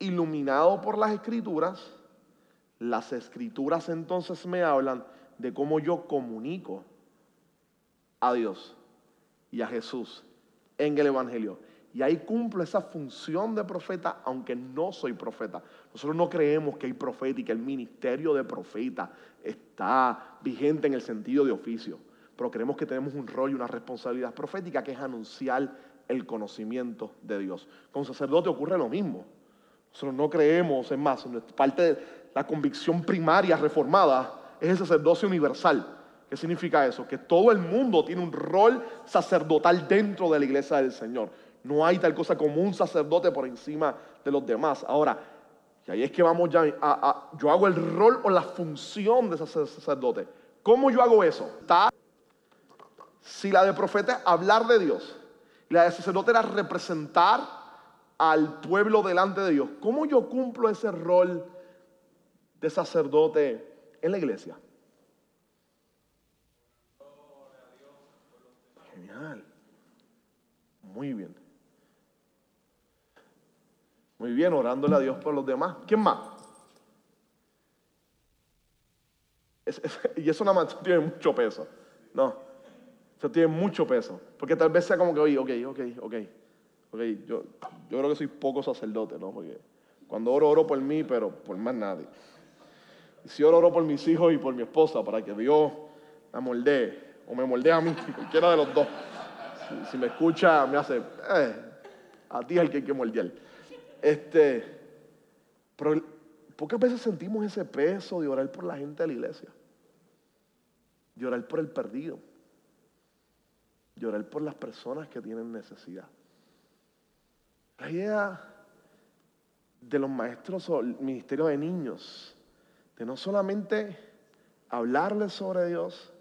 iluminado por las escrituras, las escrituras entonces me hablan de cómo yo comunico a Dios y a Jesús en el Evangelio. Y ahí cumplo esa función de profeta, aunque no soy profeta. Nosotros no creemos que hay profeta y que el ministerio de profeta está vigente en el sentido de oficio. Pero creemos que tenemos un rol y una responsabilidad profética que es anunciar el conocimiento de Dios. Con sacerdote ocurre lo mismo. Nosotros no creemos, es más, parte de la convicción primaria reformada es el sacerdocio universal. ¿Qué significa eso? Que todo el mundo tiene un rol sacerdotal dentro de la iglesia del Señor. No hay tal cosa como un sacerdote por encima de los demás. Ahora, y ahí es que vamos ya yo hago el rol o la función de sacerdote. ¿Cómo yo hago eso? Está- si la de profeta es hablar de Dios, y la de sacerdote era representar al pueblo delante de Dios, ¿cómo yo cumplo ese rol de sacerdote en la iglesia? Muy bien. Muy bien, orándole a Dios por los demás. ¿Quién más? Y eso nada más tiene mucho peso. No. Eso tiene mucho peso. Porque tal vez sea como que, oye, ok, ok, ok. Ok, yo, yo creo que soy poco sacerdote, ¿no? Porque cuando oro, oro por mí, pero por más nadie. Y si oro, oro por mis hijos y por mi esposa, para que Dios la moldee, o me moldee a mí, cualquiera de los dos. Si, me escucha, me hace, eh, a ti es el que hay que moldear. Este, pero pocas veces sentimos ese peso de orar por la gente de la iglesia, de orar por el perdido, de orar por las personas que tienen necesidad. La idea de los maestros o el ministerio de niños, de no solamente hablarles sobre Dios,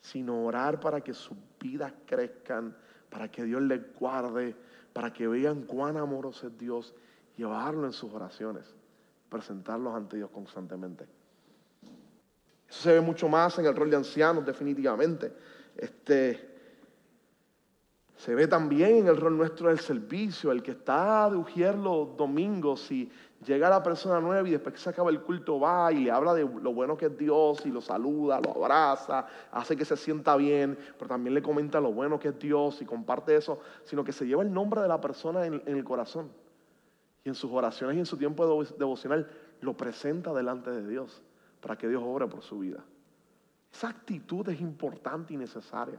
sino orar para que sus vidas crezcan, para que Dios les guarde, para que vean cuán amoroso es Dios, llevarlo en sus oraciones, presentarlos ante Dios constantemente. Eso se ve mucho más en el rol de ancianos, definitivamente. Este, se ve también en el rol nuestro del servicio, el que está de ujier los domingos y llega la persona nueva y después que se acaba el culto va y le habla de lo bueno que es Dios y lo saluda, lo abraza, hace que se sienta bien, pero también le comenta lo bueno que es Dios y comparte eso, sino que se lleva el nombre de la persona en, el corazón y en sus oraciones y en su tiempo devo- devocional lo presenta delante de Dios para que Dios obre por su vida. Esa actitud es importante y necesaria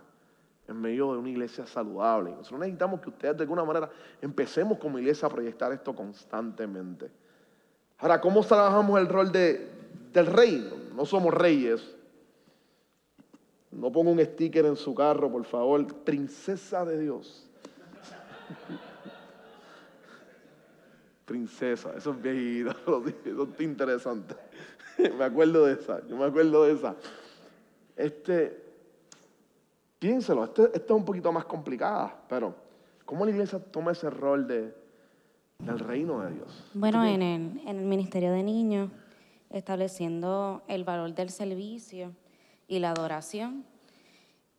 en medio de una iglesia saludable. Nosotros necesitamos que ustedes de alguna manera empecemos como iglesia a proyectar esto constantemente. Ahora, ¿cómo trabajamos el rol de, del rey? No somos reyes. No ponga un sticker en su carro, por favor. Princesa de Dios. Princesa, eso es viejito, eso está interesante. Me acuerdo de esa, yo me acuerdo de esa. Este, piénselo, este, esta es un poquito más complicada, pero ¿cómo la iglesia toma ese rol de, del reino de Dios? Bueno, en el, en el Ministerio de Niños, estableciendo el valor del servicio y la adoración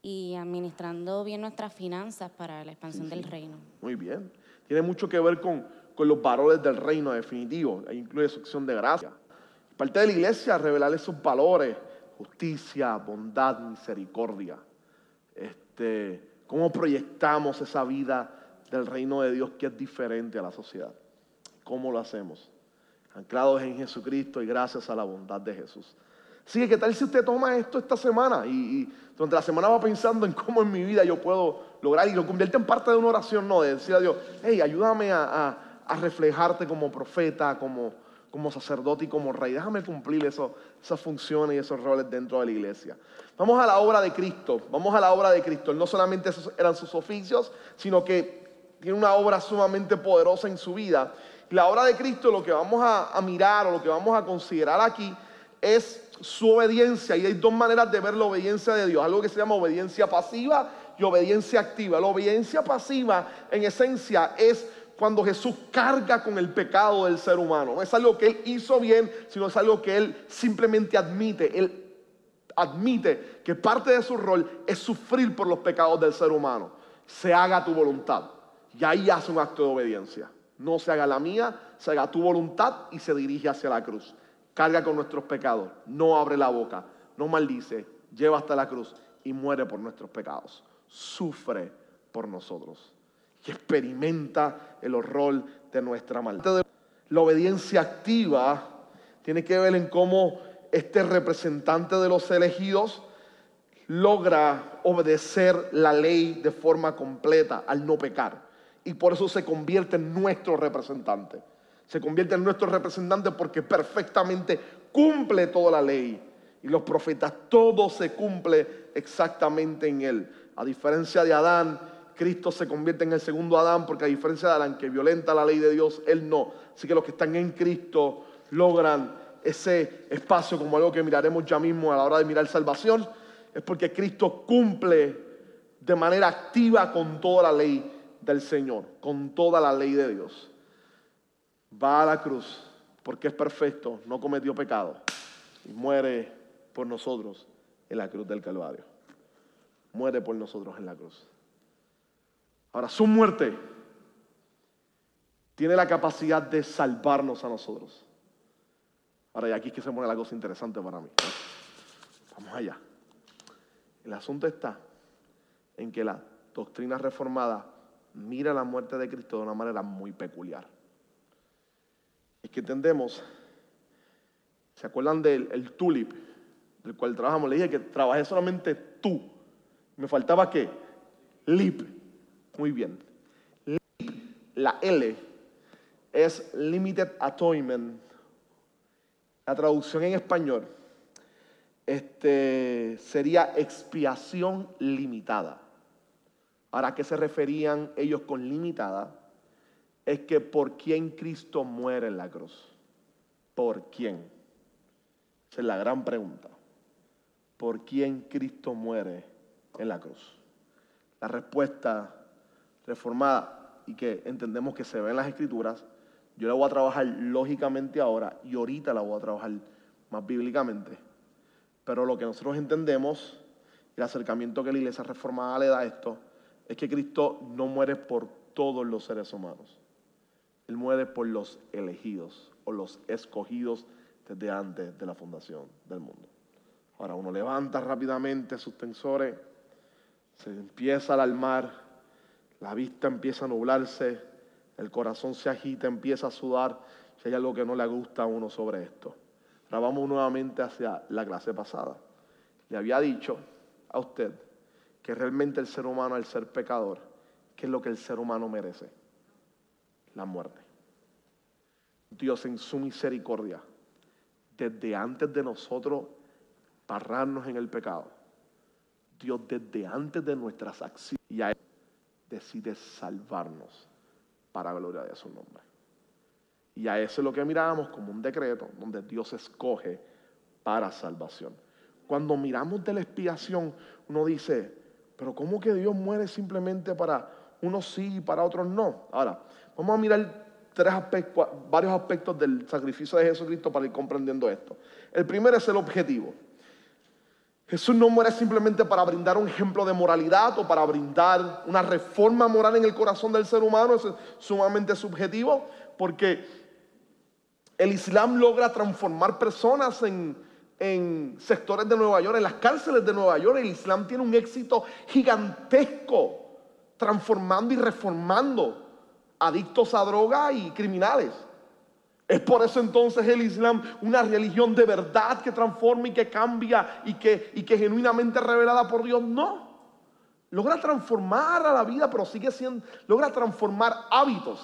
y administrando bien nuestras finanzas para la expansión del reino. Muy bien. Tiene mucho que ver con, con los valores del reino definitivo. Ahí incluye su acción de gracia. Parte de la iglesia, revelar esos valores, justicia, bondad, misericordia. Este, cómo proyectamos esa vida del reino de Dios que es diferente a la sociedad. ¿Cómo lo hacemos? Anclados en Jesucristo y gracias a la bondad de Jesús. Así que, ¿qué tal si usted toma esto esta semana y, durante la semana va pensando en cómo en mi vida yo puedo lograr y lo convierte en parte de una oración, no, de decir a Dios, hey, ayúdame a, reflejarte como profeta, como, como sacerdote y como rey. Déjame cumplir esas funciones y esos roles dentro de la iglesia. Vamos a la obra de Cristo, vamos a la obra de Cristo. No solamente esos eran sus oficios, sino que tiene una obra sumamente poderosa en su vida. La obra de Cristo, lo que vamos a mirar o lo que vamos a considerar aquí, es su obediencia. Y hay dos maneras de ver la obediencia de Dios. Algo que se llama obediencia pasiva y obediencia activa. La obediencia pasiva, en esencia, es cuando Jesús carga con el pecado del ser humano. No es algo que Él hizo bien, sino es algo que Él simplemente admite. Él admite que parte de su rol es sufrir por los pecados del ser humano. Se haga tu voluntad. Y ahí hace un acto de obediencia. No se haga la mía, se haga tu voluntad y se dirige hacia la cruz carga con nuestros pecados, no abre la boca, no maldice, lleva hasta la cruz y muere por nuestros pecados. Sufre por nosotros y experimenta el horror de nuestra maldad. La obediencia activa tiene que ver en cómo este representante de los elegidos logra obedecer la ley de forma completa al no pecar. Y por eso se convierte en nuestro representante se convierte en nuestro representante porque perfectamente cumple toda la ley. Y los profetas, todo se cumple exactamente en él. A diferencia de Adán, Cristo se convierte en el segundo Adán porque a diferencia de Adán que violenta la ley de Dios, él no. Así que los que están en Cristo logran ese espacio como algo que miraremos ya mismo a la hora de mirar salvación. Es porque Cristo cumple de manera activa con toda la ley del Señor, con toda la ley de Dios va a la cruz porque es perfecto, no cometió pecado y muere por nosotros en la cruz del Calvario. Muere por nosotros en la cruz. Ahora, su muerte tiene la capacidad de salvarnos a nosotros. Ahora, y aquí es que se pone la cosa interesante para mí. Vamos allá. El asunto está en que la doctrina reformada mira la muerte de Cristo de una manera muy peculiar es que entendemos, ¿se acuerdan del tulip del cual trabajamos? Le dije que trabajé solamente tú. Me faltaba qué? Lip. Muy bien. Lip, la L, es Limited Atonement. La traducción en español este, sería expiación limitada. Ahora, ¿a qué se referían ellos con limitada? es que por quién Cristo muere en la cruz. ¿Por quién? Esa es la gran pregunta. ¿Por quién Cristo muere en la cruz? La respuesta reformada y que entendemos que se ve en las escrituras, yo la voy a trabajar lógicamente ahora y ahorita la voy a trabajar más bíblicamente. Pero lo que nosotros entendemos, el acercamiento que la iglesia reformada le da a esto, es que Cristo no muere por todos los seres humanos. Él muere por los elegidos o los escogidos desde antes de la fundación del mundo. Ahora uno levanta rápidamente sus tensores, se empieza a alarmar, la vista empieza a nublarse, el corazón se agita, empieza a sudar, si hay algo que no le gusta a uno sobre esto. Ahora vamos nuevamente hacia la clase pasada. Le había dicho a usted que realmente el ser humano, al ser pecador, ¿qué es lo que el ser humano merece? la muerte. Dios en su misericordia, desde antes de nosotros pararnos en el pecado, Dios desde antes de nuestras acciones ya decide salvarnos para la gloria de su nombre. Y a eso es lo que miramos como un decreto donde Dios escoge para salvación. Cuando miramos de la expiación, uno dice, pero ¿cómo que Dios muere simplemente para unos sí y para otros no? Ahora, Vamos a mirar tres aspectos, varios aspectos del sacrificio de Jesucristo para ir comprendiendo esto. El primero es el objetivo. Jesús no muere simplemente para brindar un ejemplo de moralidad o para brindar una reforma moral en el corazón del ser humano, eso es sumamente subjetivo, porque el Islam logra transformar personas en, en sectores de Nueva York, en las cárceles de Nueva York. El Islam tiene un éxito gigantesco transformando y reformando adictos a droga y criminales. Es por eso entonces el Islam una religión de verdad que transforma y que cambia y que, y que genuinamente revelada por Dios. No. Logra transformar a la vida, pero sigue siendo, logra transformar hábitos.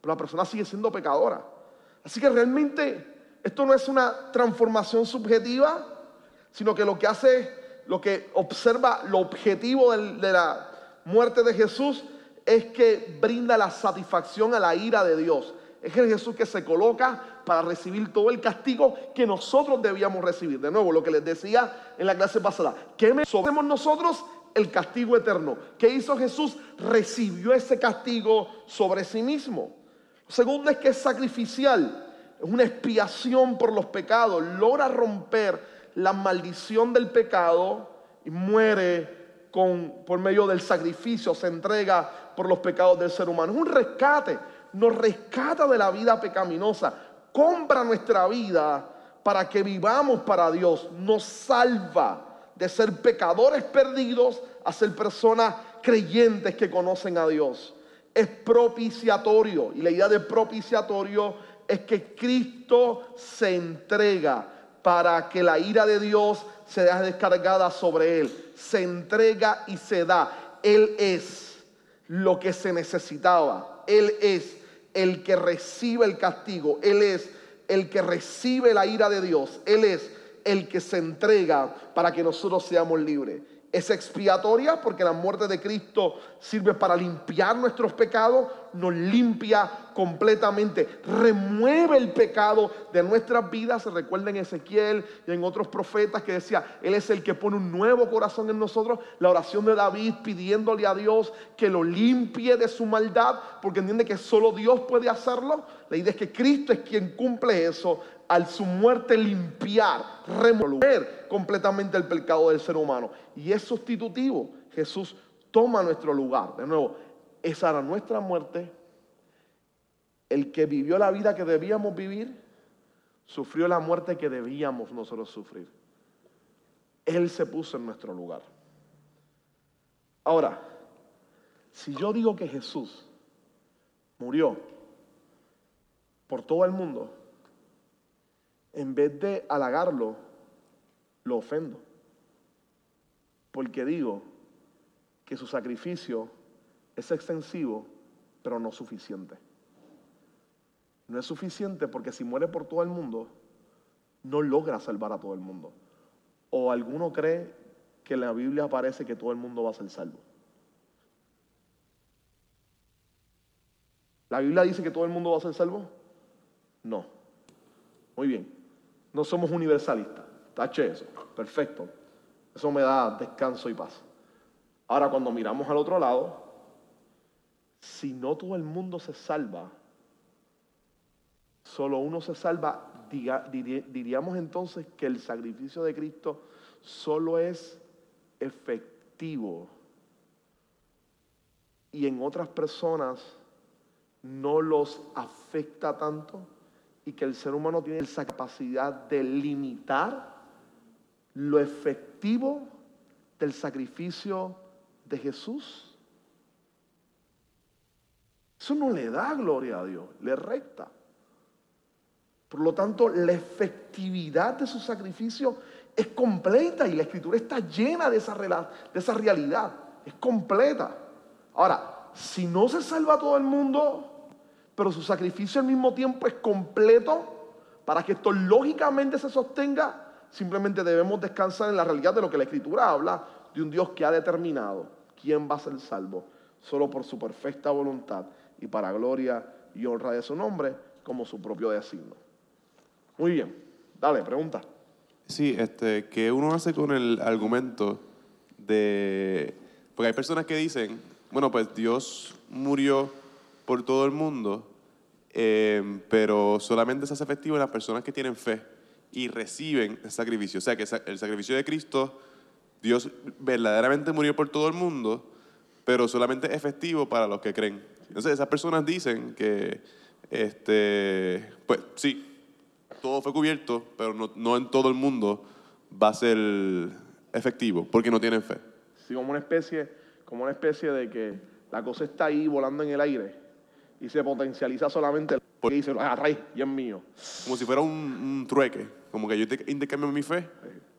Pero la persona sigue siendo pecadora. Así que realmente esto no es una transformación subjetiva, sino que lo que hace, lo que observa, lo objetivo de la muerte de Jesús es que brinda la satisfacción a la ira de Dios. Es el Jesús que se coloca para recibir todo el castigo que nosotros debíamos recibir. De nuevo, lo que les decía en la clase pasada. ¿Qué hacemos nosotros? El castigo eterno. ¿Qué hizo Jesús? Recibió ese castigo sobre sí mismo. segundo es que es sacrificial. Es una expiación por los pecados. Logra romper la maldición del pecado y muere con, por medio del sacrificio. Se entrega por los pecados del ser humano. Es un rescate nos rescata de la vida pecaminosa, compra nuestra vida para que vivamos para Dios, nos salva de ser pecadores perdidos a ser personas creyentes que conocen a Dios. Es propiciatorio y la idea de propiciatorio es que Cristo se entrega para que la ira de Dios se deje descargada sobre él. Se entrega y se da. Él es lo que se necesitaba. Él es el que recibe el castigo, Él es el que recibe la ira de Dios, Él es el que se entrega para que nosotros seamos libres es expiatoria porque la muerte de Cristo sirve para limpiar nuestros pecados, nos limpia completamente, remueve el pecado de nuestras vidas. Se recuerda en Ezequiel y en otros profetas que decía, Él es el que pone un nuevo corazón en nosotros. La oración de David pidiéndole a Dios que lo limpie de su maldad, porque entiende que solo Dios puede hacerlo. La idea es que Cristo es quien cumple eso al su muerte limpiar, remover completamente el pecado del ser humano. Y es sustitutivo. Jesús toma nuestro lugar. De nuevo, esa era nuestra muerte. El que vivió la vida que debíamos vivir, sufrió la muerte que debíamos nosotros sufrir. Él se puso en nuestro lugar. Ahora, si yo digo que Jesús murió por todo el mundo, en vez de halagarlo, lo ofendo. Porque digo que su sacrificio es extensivo, pero no suficiente. No es suficiente porque si muere por todo el mundo, no logra salvar a todo el mundo. O alguno cree que en la Biblia aparece que todo el mundo va a ser salvo. ¿La Biblia dice que todo el mundo va a ser salvo? No. Muy bien. No somos universalistas. Tache eso. Perfecto. Eso me da descanso y paz. Ahora, cuando miramos al otro lado, si no todo el mundo se salva, solo uno se salva, diríamos entonces que el sacrificio de Cristo solo es efectivo y en otras personas no los afecta tanto y que el ser humano tiene esa capacidad de limitar lo efectivo del sacrificio de Jesús. Eso no le da gloria a Dios, le recta. Por lo tanto, la efectividad de su sacrificio es completa y la escritura está llena de esa, de esa realidad. Es completa. Ahora, si no se salva todo el mundo, pero su sacrificio al mismo tiempo es completo para que esto lógicamente se sostenga. Simplemente debemos descansar en la realidad de lo que la Escritura habla, de un Dios que ha determinado quién va a ser salvo, solo por su perfecta voluntad y para gloria y honra de su nombre, como su propio designio. Muy bien, dale, pregunta. Sí, este, ¿qué uno hace con el argumento de... Porque hay personas que dicen, bueno, pues Dios murió por todo el mundo, eh, pero solamente se hace efectivo en las personas que tienen fe y reciben el sacrificio. O sea, que el sacrificio de Cristo, Dios verdaderamente murió por todo el mundo, pero solamente es efectivo para los que creen. Entonces, esas personas dicen que, este, pues sí, todo fue cubierto, pero no, no en todo el mundo va a ser efectivo, porque no tienen fe. Sí, como una especie, como una especie de que la cosa está ahí volando en el aire y se potencializa solamente porque dice, ah, rey, y es mío. Como si fuera un, un trueque. Como que yo te intercambio mi fe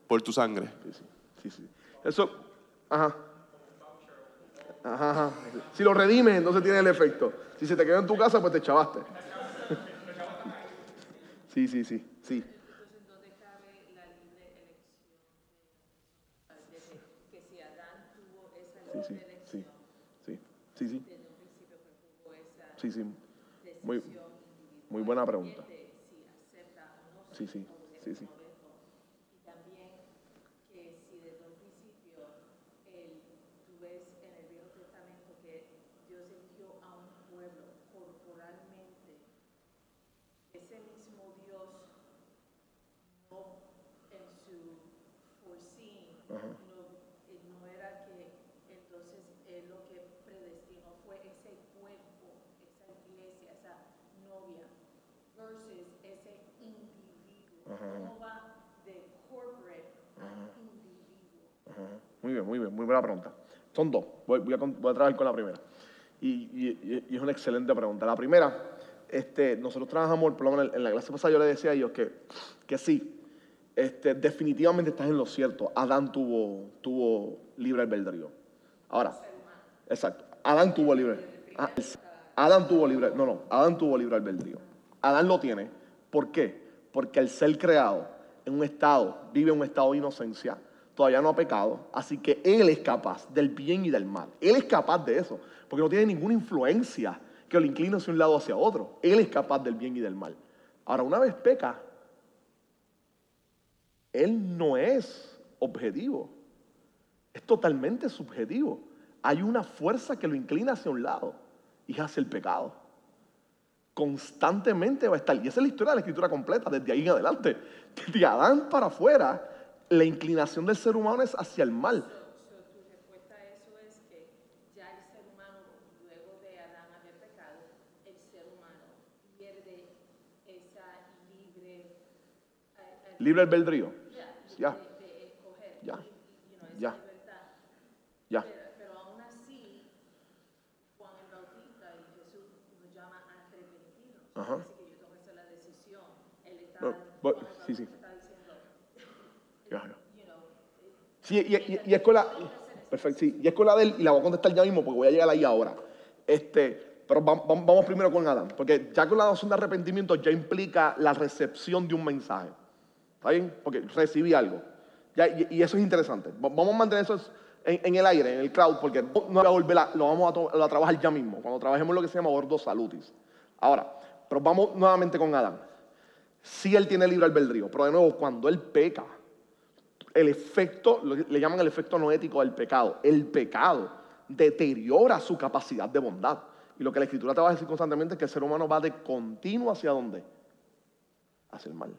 por tu sangre. Sí, sí, sí, sí. Eso, ajá. Ajá, ajá. Si lo redimes, entonces tiene el efecto. Si se te quedó en tu casa, pues te chavaste. Sí, sí, sí, sí. Entonces, ¿dónde cabe la libre elección? de- Que si Adán tuvo esa Sí, sí, elección, sí, sí, sí, sí, desde un principio pues tuvo esa sí, sí. Muy, muy buena pregunta. Sí, sí, sí, sí. Y también que si desde un principio el, tú ves en el Viejo Testamento que Dios eligió a un pueblo corporalmente, ese mismo Dios no en su foreseeing, no, eh, no era que entonces él lo que predestinó fue ese cuerpo, esa iglesia, esa novia, versus ese individuo. ¿Cómo va de corporate a individuo? Ajá. Muy bien, muy bien, muy buena pregunta. Son dos. Voy, voy a, voy a trabajar con la primera. Y, y- y es una excelente pregunta. La primera, este, nosotros trabajamos, por lo menos en la clase pasada yo le decía a ellos que, que sí, este, definitivamente estás en lo cierto. Adán tuvo, tuvo libre albedrío. Ahora, exacto. Adán tuvo libre. ah, Adán tuvo libre, no, no, Adán tuvo libre albedrío. Adán lo tiene. ¿Por qué? Porque el ser creado en un estado, vive en un estado de inocencia, todavía no ha pecado, así que él es capaz del bien y del mal. Él es capaz de eso, porque no tiene ninguna influencia que lo incline hacia un lado o hacia otro. Él es capaz del bien y del mal. Ahora, una vez peca, él no es objetivo, es totalmente subjetivo. Hay una fuerza que lo inclina hacia un lado y hacia el pecado. Constantemente va a estar. Y esa es la historia de la escritura completa, desde ahí en adelante. Desde Adán para afuera, la inclinación del ser humano es hacia el mal. Libre, albedrío. ya, Ya. Ya. Ya. Pero, aún así, Juan el Bautista y Jesús nos llama a arrepentirnos. Ajá. Así que yo tomé la decisión. Él está, sí, sí. Bautista está diciendo, Ya, ya. you know, Sí, y, es con la. Perfecto, sí. Y es con de él, y la voy a contestar ya mismo porque voy a llegar ahí ahora. Este, pero vam- vam- vamos primero con Adán, porque ya con la noción de arrepentimiento ya implica la recepción de un mensaje. ¿Está bien? Porque recibí algo. Y, eso es interesante. Va- Vamos a mantener eso en, el aire, en el crowd, porque no, a volver lo vamos a, trabajar ya mismo, cuando trabajemos lo que se llama ordo salutis. Ahora, pero vamos nuevamente con Adán. Sí, él tiene libre albedrío, pero de nuevo, cuando él peca, el efecto, le llaman el efecto noético del pecado. El pecado deteriora su capacidad de bondad. Y lo que la escritura te va a decir constantemente es que el ser humano va de continuo hacia dónde? Hacia el mal.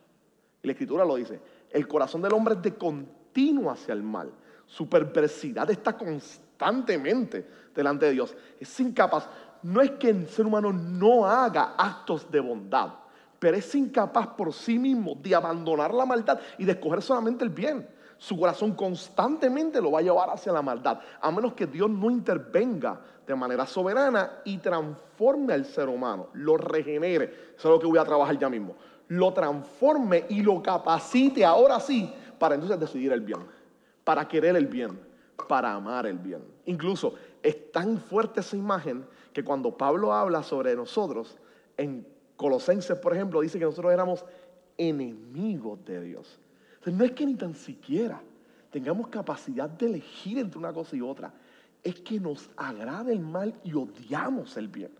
La escritura lo dice. El corazón del hombre es de continuo hacia el mal. Su perversidad está constantemente delante de Dios. Es incapaz. No es que el ser humano no haga actos de bondad, pero es incapaz por sí mismo de abandonar la maldad y de escoger solamente el bien. Su corazón constantemente lo va a llevar hacia la maldad, a menos que Dios no intervenga de manera soberana y transforme al ser humano, lo regenere. Eso es lo que voy a trabajar ya mismo. Lo transforme y lo capacite ahora sí para entonces decidir el bien, para querer el bien, para amar el bien. Incluso es tan fuerte esa imagen que cuando Pablo habla sobre nosotros, en Colosenses, por ejemplo, dice que nosotros éramos enemigos de Dios. No es que ni tan siquiera tengamos capacidad de elegir entre una cosa y otra, es que nos agrada el mal y odiamos el bien.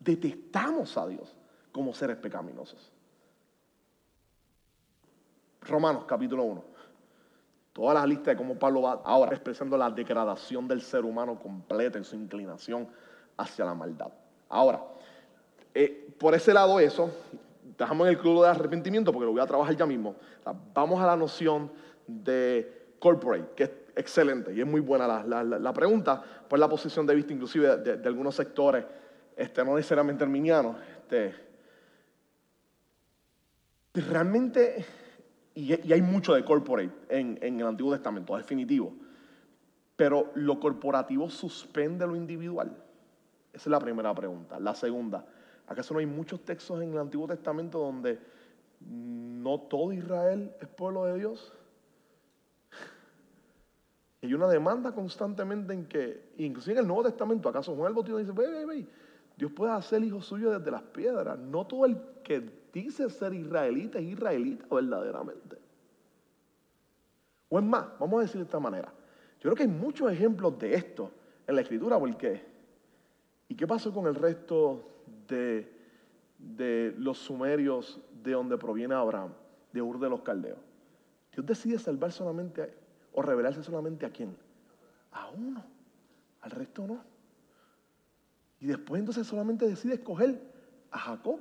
Detestamos a Dios como seres pecaminosos. Romanos capítulo 1. Toda la lista de cómo Pablo va ahora expresando la degradación del ser humano completa en su inclinación hacia la maldad. Ahora, eh, por ese lado eso, dejamos en el club de arrepentimiento porque lo voy a trabajar ya mismo. Vamos a la noción de corporate, que es excelente y es muy buena la, la- la- pregunta, por la posición de vista inclusive de, algunos sectores, este, no necesariamente arminianos. Este, realmente, y, y hay mucho de corporate en, en el Antiguo Testamento, definitivo, pero lo corporativo suspende lo individual. Esa es la primera pregunta. La segunda, ¿acaso no hay muchos textos en el Antiguo Testamento donde no todo Israel es pueblo de Dios? Hay una demanda constantemente en que, inclusive en el Nuevo Testamento, ¿acaso Juan el Bautista dice, ve, ve, ve, Dios puede hacer hijo suyo desde las piedras? No todo el que dice ser israelita es israelita verdaderamente. O es más, vamos a decir de esta manera. Yo creo que hay muchos ejemplos de esto en la escritura, ¿por qué? ¿Y qué pasó con el resto de, de los sumerios de donde proviene Abraham, de Ur de los Caldeos? Dios decide salvar solamente a, o revelarse solamente a quién? A uno, al resto no. Y después entonces solamente decide escoger a Jacob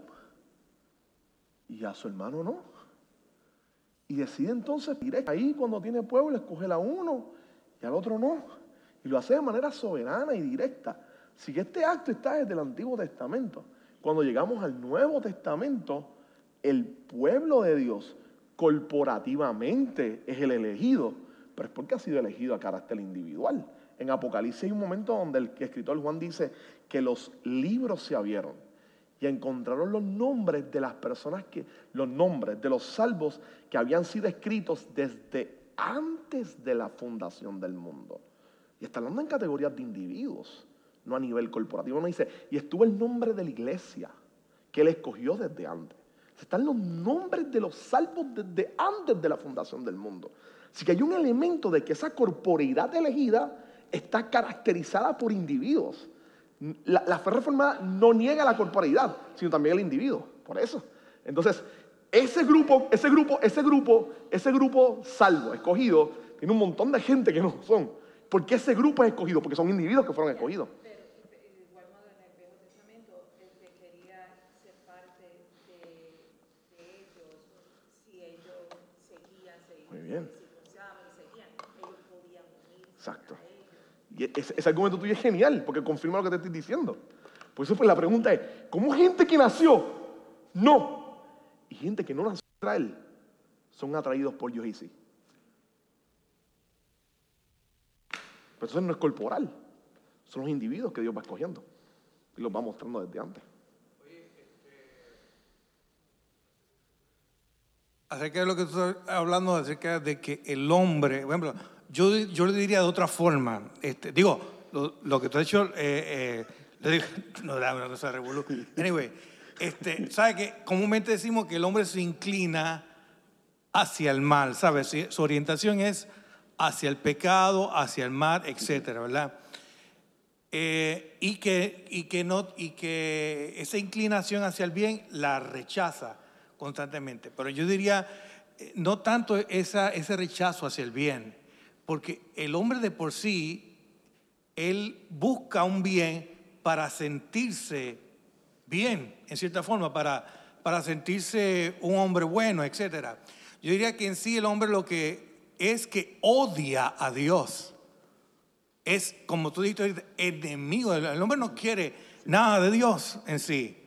y a su hermano no. Y decide entonces ahí cuando tiene pueblo escoger a uno y al otro no. Y lo hace de manera soberana y directa. Si este acto está desde el Antiguo Testamento, cuando llegamos al Nuevo Testamento, el pueblo de Dios corporativamente es el elegido, pero es porque ha sido elegido a carácter individual. En Apocalipsis hay un momento donde el escritor Juan dice que los libros se abrieron y encontraron los nombres de las personas que, los nombres de los salvos que habían sido escritos desde antes de la fundación del mundo. Y está hablando en categorías de individuos, no a nivel corporativo. No dice, y estuvo el nombre de la iglesia que él escogió desde antes. Están los nombres de los salvos desde antes de la fundación del mundo. Así que hay un elemento de que esa corporeidad elegida está caracterizada por individuos. La, fe reformada no niega la corporeidad, sino también el individuo. Por eso. Entonces, ese grupo, ese grupo, ese grupo, ese grupo salvo, escogido, tiene un montón de gente que no son. ¿Por qué ese grupo es escogido? Porque son individuos que fueron escogidos. Pero, de igual modo, en el Viejo Testamento, el que quería ser parte de, de ellos, si ellos seguían, se Muy bien. Exacto. Y ese, ese argumento tuyo es genial, porque confirma lo que te estoy diciendo. Por eso pues la pregunta es, ¿cómo gente que nació? No. Y gente que no nació en Israel son atraídos por Dios y sí. Pero eso no es corporal. Son los individuos que Dios va escogiendo. Y los va mostrando desde antes. Acerca de lo que tú estás hablando, acerca de que el hombre, por yo, yo le diría de otra forma, este, digo, lo, lo que tú has hecho, eh, eh, le digo, no da una cosa revolú. Anyway, este, ¿sabes que Comúnmente decimos que el hombre se inclina hacia el mal, ¿sabes? Su orientación es hacia el pecado, hacia el mal, etcétera, ¿verdad? Eh, y, que, y, que no, y que esa inclinación hacia el bien la rechaza constantemente. Pero yo diría, eh, no tanto esa, ese rechazo hacia el bien, porque el hombre de por sí, él busca un bien para sentirse bien, en cierta forma, para, para sentirse un hombre bueno, etc. Yo diría que en sí el hombre lo que es que odia a Dios. Es, como tú dijiste, enemigo. El hombre no quiere nada de Dios en sí.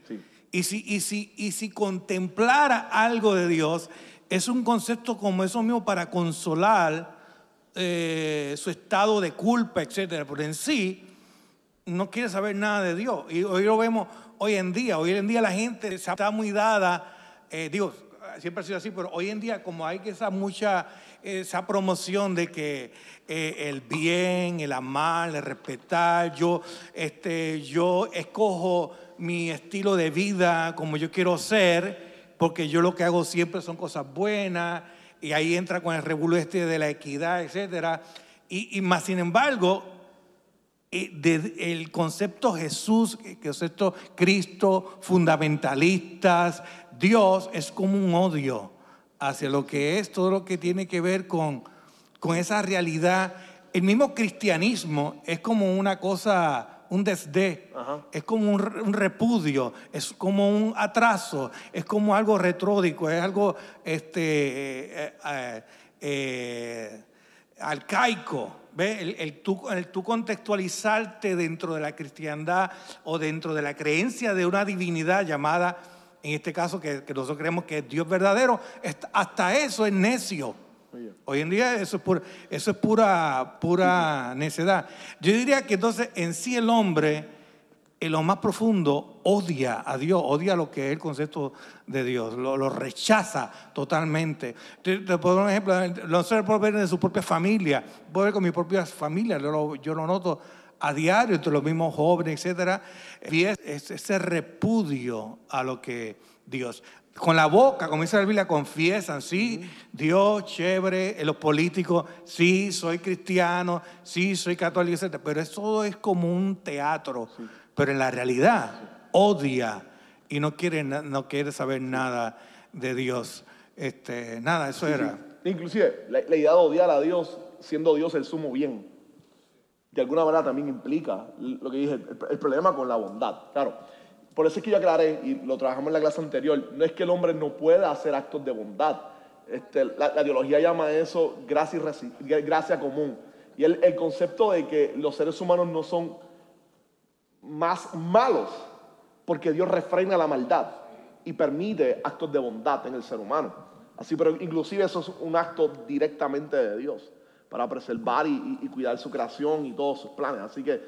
Y si, y, si, y si contemplara algo de Dios, es un concepto como eso mismo para consolar eh, su estado de culpa, etcétera. Pero en sí, no quiere saber nada de Dios. Y hoy lo vemos hoy en día. Hoy en día la gente está muy dada, eh, digo, siempre ha sido así, pero hoy en día como hay que esa mucha, esa promoción de que eh, el bien, el amar, el respetar, yo, este, yo escojo mi estilo de vida como yo quiero ser, porque yo lo que hago siempre son cosas buenas, y ahí entra con el revuelo este de la equidad, etcétera. Y, y más sin embargo, eh, de- el concepto Jesús, el concepto Cristo, fundamentalistas, Dios, es como un odio hacia lo que es todo lo que tiene que ver con, con esa realidad. El mismo cristianismo es como una cosa, un desdén, Ajá. es como un, re- un repudio, es como un atraso, es como algo retródico, es algo este, eh, eh, eh, arcaico. ¿Ve? El, el tú, el tú contextualizarte dentro de la cristiandad o dentro de la creencia de una divinidad llamada, en este caso que, que nosotros creemos que es Dios verdadero, hasta eso es necio. Hoy en día eso es, pura, eso es pura, pura necedad. Yo diría que entonces en sí el hombre en lo más profundo odia a Dios, odia lo que es el concepto de Dios, lo, lo rechaza totalmente. Te, te puedo dar un ejemplo, no se puede ver en su propia familia, puedo ver con mi propia familia, yo lo, yo lo noto a diario entre los mismos jóvenes, etcétera, y es, es ese repudio a lo que Dios. Con la boca, como dice la Biblia, confiesan, sí, Dios, chévere, en los políticos, sí, soy cristiano, sí, soy católico, etcétera, pero eso es como un teatro, pero en la realidad odia y no quiere, no quiere saber nada de Dios. Este, nada, eso era. Inclusive, la, la idea de odiar a Dios, siendo Dios el sumo bien, de alguna manera también implica lo que dije, el, el problema con la bondad. Claro, por eso es que yo aclaré, y lo trabajamos en la clase anterior, no es que el hombre no pueda hacer actos de bondad. Este, la, la teología llama eso gracia, común. Y el, concepto de que los seres humanos no son más malos, porque Dios refrena la maldad y permite actos de bondad en el ser humano. Así, pero inclusive eso es un acto directamente de Dios para preservar y, y- y cuidar su creación y todos sus planes. Así que,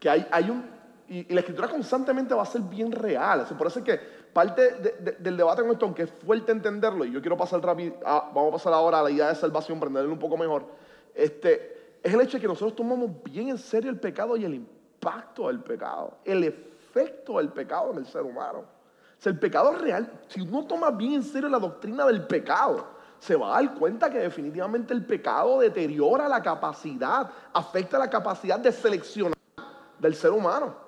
que hay, hay un... Y, la escritura constantemente va a ser bien real. Por eso es que parte de- de- del debate con esto, aunque es fuerte entenderlo, y yo quiero pasar rápido, vamos a pasar ahora a la idea de salvación para entenderlo un poco mejor, este, es el hecho de que nosotros tomamos bien en serio el pecado y el impacto del pecado, el efecto del pecado en el ser humano. O sea, el pecado real, si uno toma bien en serio la doctrina del pecado, se va a dar cuenta que definitivamente el pecado deteriora la capacidad, afecta la capacidad de seleccionar del ser humano.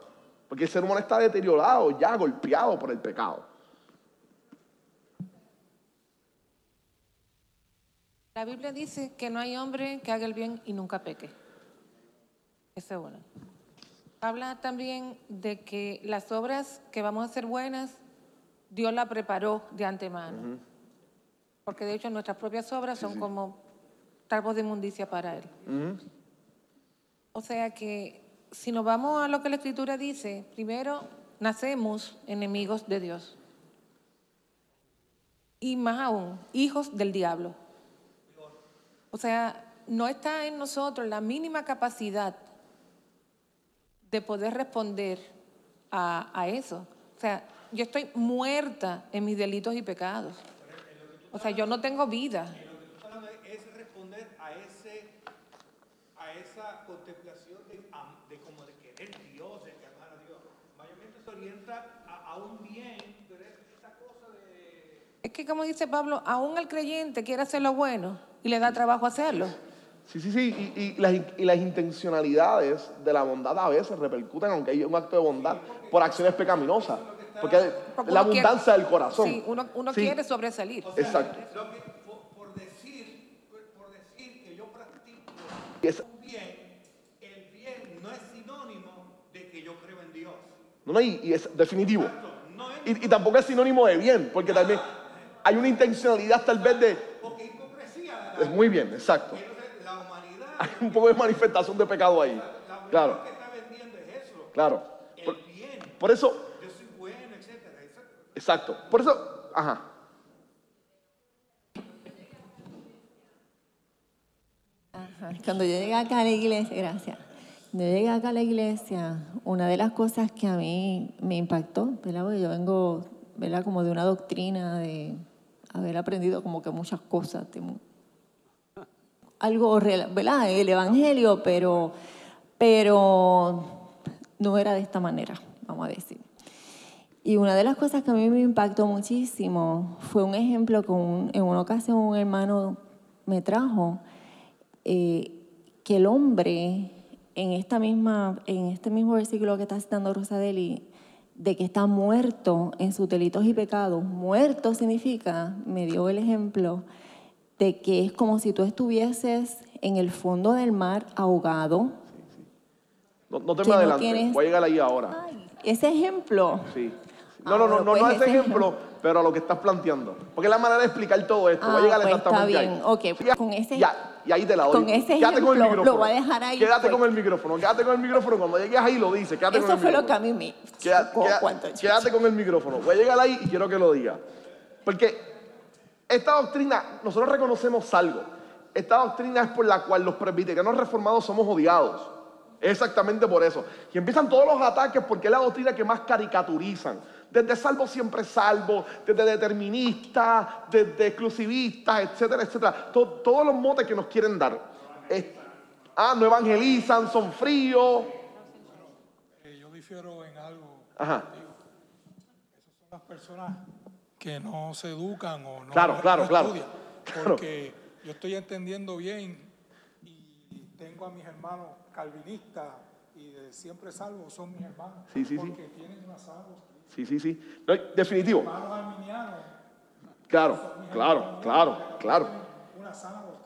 Porque el ser humano está deteriorado, ya golpeado por el pecado. La Biblia dice que no hay hombre que haga el bien y nunca peque. Esa es una. Habla también de que las obras que vamos a hacer buenas, Dios la preparó de antemano. Porque de hecho nuestras propias obras son como trapos de inmundicia para Él. O sea que si nos vamos a lo que la Escritura dice, primero nacemos enemigos de Dios. Y más aún, hijos del diablo. O sea, no está en nosotros la mínima capacidad de poder responder a, eso. O sea, yo estoy muerta en mis delitos y pecados. O sea, yo no tengo vida. es responder a, ese, a esa contemplación de, de como de querer Dios, de amar a Dios. Mayormente se orienta a, a un bien, pero es esta cosa de... Es que como dice Pablo, aún el creyente quiere hacer lo bueno y le da trabajo hacerlo. Sí, sí, sí. Y, y las, y las intencionalidades de la bondad a veces repercuten, aunque hay un acto de bondad, por acciones pecaminosas. Porque Porque la quiere- abundancia del corazón. Sí, uno, uno Sí, quiere sobresalir. Exacto. Lo que, por, por decir, por, decir que yo practico es- un bien, el bien no es sinónimo de que yo creo en Dios. No, no, y, y es definitivo. No es Y, y tampoco es sinónimo de bien, porque también hay una intencionalidad tal vez de... porque hipocresía. Es muy bien, exacto. Entonces, la humanidad, Hay un poco de manifestación de pecado ahí. la Claro, que está vendiendo es eso. claro. El Por, bien, por eso, yo soy bueno, etcétera. Exacto. Por eso, ajá. Ajá. Cuando yo llegué acá a la iglesia, gracias. Cuando yo llegué acá a la iglesia, una de las cosas que a mí me impactó, ¿verdad? Porque yo vengo, ¿verdad? Como de una doctrina de haber aprendido como que muchas cosas, algo, ¿verdad? El evangelio, pero, pero no era de esta manera, vamos a decir. Y una de las cosas que a mí me impactó muchísimo fue un ejemplo que un- en una ocasión un hermano me trajo, eh, que el hombre en, esta misma, en este mismo versículo que está citando Rosadeli, de que está muerto en sus delitos y pecados, muerto significa, me dio el ejemplo, de que es como si tú estuvieses en el fondo del mar ahogado. No, no te me no adelantes. tienes- Voy a llegar ahí ahora. Ese ejemplo Sí. Ah, No, no, no, no, pues no ejemplo, pero a lo que estás planteando. Porque es la manera de explicar todo esto. Voy a Ah, llegar pues exactamente está bien. ahí. Ok, Ya, con ese- ya, y ahí te la doy. con ese Quédate con el ejemplo, micrófono. lo voy a dejar ahí, Quédate pues. con el micrófono, quédate con el micrófono. Cuando llegues ahí lo dices. Quédate con Eso el fue lo que micrófono. a mí me cuando quédate con el micrófono. Voy a llegar ahí y quiero que lo diga. Porque esta doctrina, nosotros reconocemos algo. Esta doctrina es por la cual los presbiterianos reformados somos odiados. Exactamente por eso. Y empiezan todos los ataques porque es la doctrina que más caricaturizan. Desde salvo siempre salvo, desde determinista, desde exclusivista, etcétera, etcétera. To- todos los motes que nos quieren dar. Es- ah, no evangelizan, son fríos. Eh, yo difiero en algo. Ajá. Esas son las personas que no se educan o no, Claro, no claro, claro. estudian. Claro. Porque yo estoy entendiendo bien y tengo a mis hermanos calvinistas y de siempre salvo son mis hermanos. Sí, sí, sí. porque tienen una doctrina. Sí, sí, sí. Definitivo. Claro, claro, claro, claro.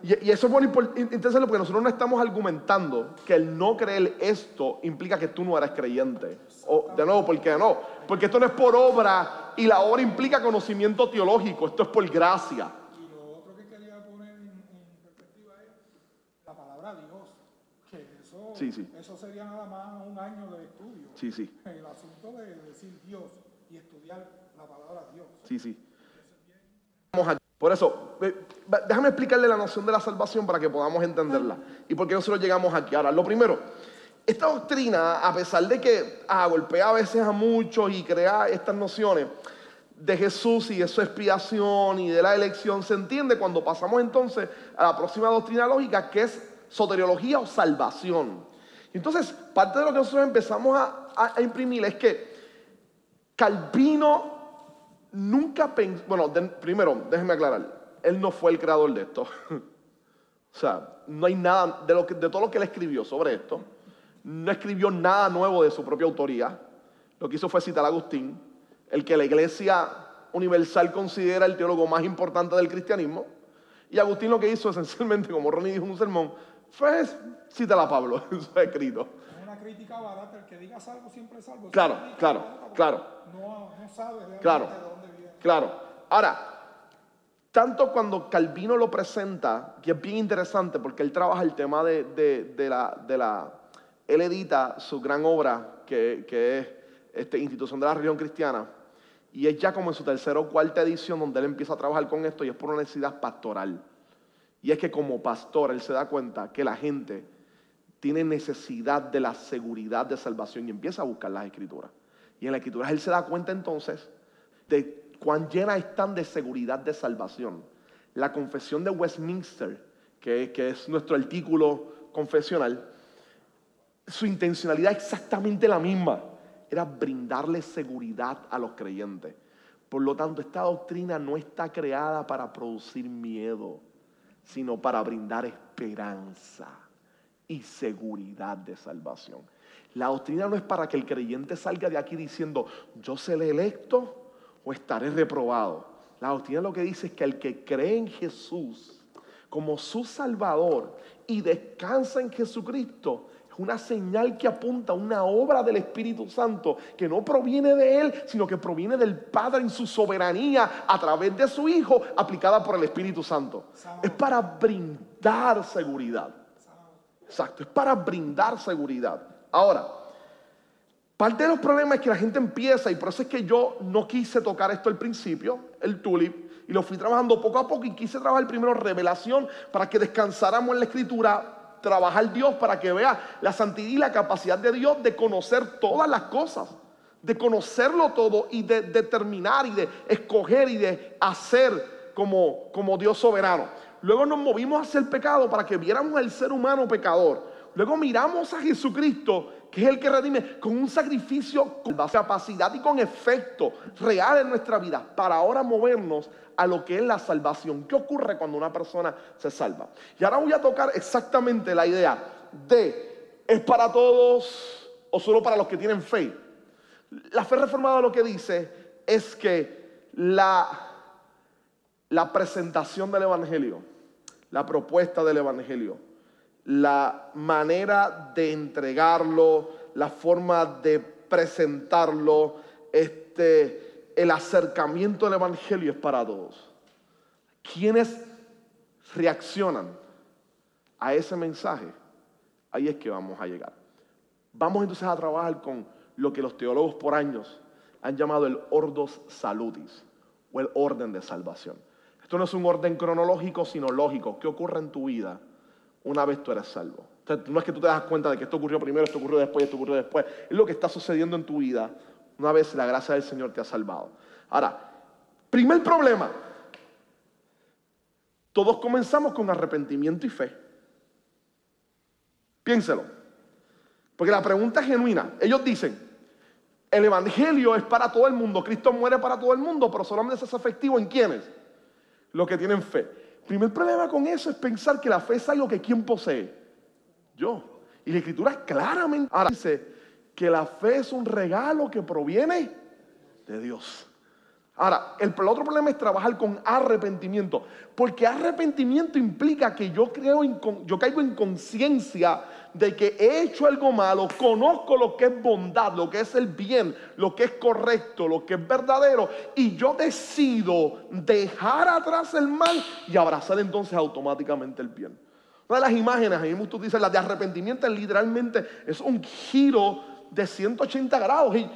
Y, eso es in- interesante porque nosotros no estamos argumentando que el no creer esto implica que tú no eres creyente. O, de nuevo, ¿por qué no? Porque esto no es por obra y la obra implica conocimiento teológico, esto es por gracia. Y lo otro que quería poner en, en perspectiva es la palabra Dios. Que eso, Sí, sí. eso sería nada más un año de estudio. Sí, sí, El asunto de decir Dios y estudiar la palabra Dios. sí, sí. Por eso, déjame explicarle la noción de la salvación para que podamos entenderla y por qué nosotros llegamos aquí. Ahora, lo primero, esta doctrina, a pesar de que ah, golpea a veces a muchos y crea estas nociones de Jesús y de su expiación y de la elección, se entiende cuando pasamos entonces a la próxima doctrina lógica que es soteriología o salvación. Entonces, parte de lo que nosotros empezamos a, imprimir es que Calvino nunca pensó, bueno, primero, déjenme aclarar, él no fue el creador de esto. o sea, no hay nada, de, de todo lo que él escribió sobre esto, no escribió nada nuevo de su propia autoría. Lo que hizo fue citar a Agustín, el que la iglesia universal considera el teólogo más importante del cristianismo. Y Agustín lo que hizo esencialmente, como Ronnie dijo en un sermón, fue citar a Pablo en su escrito. Es una crítica barata. El que diga salvo siempre es salvo. Claro, claro, barata claro. No, no sabe realmente Claro. de dónde viene. Claro. Ahora, tanto cuando Calvino lo presenta, que es bien interesante porque él trabaja el tema de, de- de la, de la... Él edita su gran obra, que, que es este, Institución de la Religión Cristiana, y es ya como en su tercera o cuarta edición donde él empieza a trabajar con esto y es por una necesidad pastoral. Y es que como pastor él se da cuenta que la gente tiene necesidad de la seguridad de salvación y empieza a buscar las escrituras. Y en las escrituras él se da cuenta entonces de cuán llenas están de seguridad de salvación. La confesión de Westminster, que, que es nuestro artículo confesional, su intencionalidad exactamente la misma. Era brindarle seguridad a los creyentes. Por lo tanto, esta doctrina no está creada para producir miedo, sino para brindar esperanza y seguridad de salvación. La doctrina no es para que el creyente salga de aquí diciendo, yo seré electo o estaré reprobado. La doctrina lo que dice es que el que cree en Jesús como su Salvador y descansa en Jesucristo, es una señal que apunta a una obra del Espíritu Santo que no proviene de Él, sino que proviene del Padre en su soberanía a través de su Hijo, aplicada por el Espíritu Santo. Es para brindar seguridad. Exacto, es para brindar seguridad. Ahora, parte de los problemas es que la gente empieza, y por eso es que yo no quise tocar esto al principio, el tulip, y lo fui trabajando poco a poco y quise trabajar primero revelación para que descansáramos en la escritura, trabajar Dios para que vea la santidad y la capacidad de Dios de conocer todas las cosas, de conocerlo todo y de determinar y de escoger y de hacer como, como Dios soberano. Luego nos movimos hacia el pecado para que viéramos al ser humano pecador. Luego miramos a Jesucristo, que es el que redime, con un sacrificio con capacidad y con efecto real en nuestra vida, para ahora movernos a lo que es la salvación. ¿Qué ocurre cuando una persona se salva? Y ahora voy a tocar exactamente la idea de, ¿es para todos o solo para los que tienen fe? La fe reformada lo que dice es que la, la presentación del Evangelio, la propuesta del Evangelio, la manera de entregarlo, la forma de presentarlo, este, el acercamiento del Evangelio es para todos. Quienes reaccionan a ese mensaje, ahí es que vamos a llegar. Vamos entonces a trabajar con lo que los teólogos por años han llamado el ordos salutis o el orden de salvación. Esto no es un orden cronológico, sino lógico. ¿Qué ocurre en tu vida una vez tú eres salvo? No es que tú te das cuenta de que esto ocurrió primero, esto ocurrió después, esto ocurrió después. Es lo que está sucediendo en tu vida una vez la gracia del Señor te ha salvado. Ahora, primer problema. Todos comenzamos con arrepentimiento y fe. Piénselo. Porque la pregunta es genuina. Ellos dicen, el Evangelio es para todo el mundo. Cristo muere para todo el mundo, pero solamente es efectivo en quienes? Los que tienen fe. Primer problema con eso es pensar que la fe es algo que ¿quién posee? Yo. Y la escritura claramente dice que la fe es un regalo que proviene de Dios. Ahora, el, otro problema es trabajar con arrepentimiento, porque arrepentimiento implica que yo, creo en yo caigo en conciencia de que he hecho algo malo, conozco lo que es bondad, lo que es el bien, lo que es correcto, lo que es verdadero, y yo decido dejar atrás el mal y abrazar entonces automáticamente el bien. Una de las imágenes, ahí mismo tú dices, la de arrepentimiento literalmente es un giro de 180 grados. Y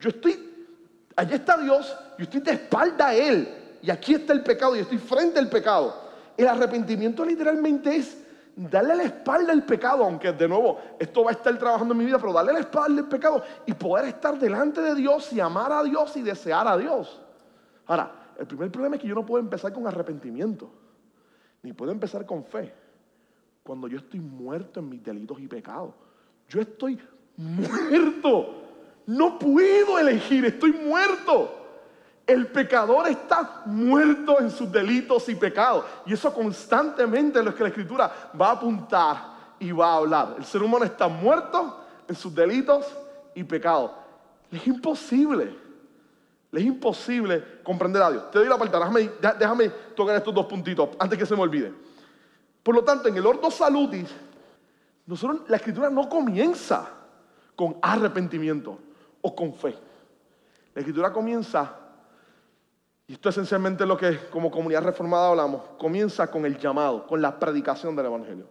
yo estoy, allí está Dios, yo estoy de espalda a Él. Y aquí está el pecado, y estoy frente al pecado. El arrepentimiento literalmente es darle la espalda al pecado, aunque de nuevo esto va a estar trabajando en mi vida, pero darle la espalda al pecado y poder estar delante de Dios y amar a Dios y desear a Dios. Ahora, el primer problema es que yo no puedo empezar con arrepentimiento, ni puedo empezar con fe cuando yo estoy muerto en mis delitos y pecados. Yo estoy muerto. No puedo elegir, estoy muerto. El pecador está muerto en sus delitos y pecados. Y eso constantemente es lo que la escritura va a apuntar y va a hablar. El ser humano está muerto en sus delitos y pecados. Es imposible. Le es imposible comprender a Dios. Te doy la palabra. Déjame, dé- déjame tocar estos dos puntitos antes que se me olvide. Por lo tanto, en el ordo salutis, la escritura no comienza con arrepentimiento o con fe. La escritura comienza, y esto esencialmente es lo que como comunidad reformada hablamos, comienza con el llamado, con la predicación del Evangelio.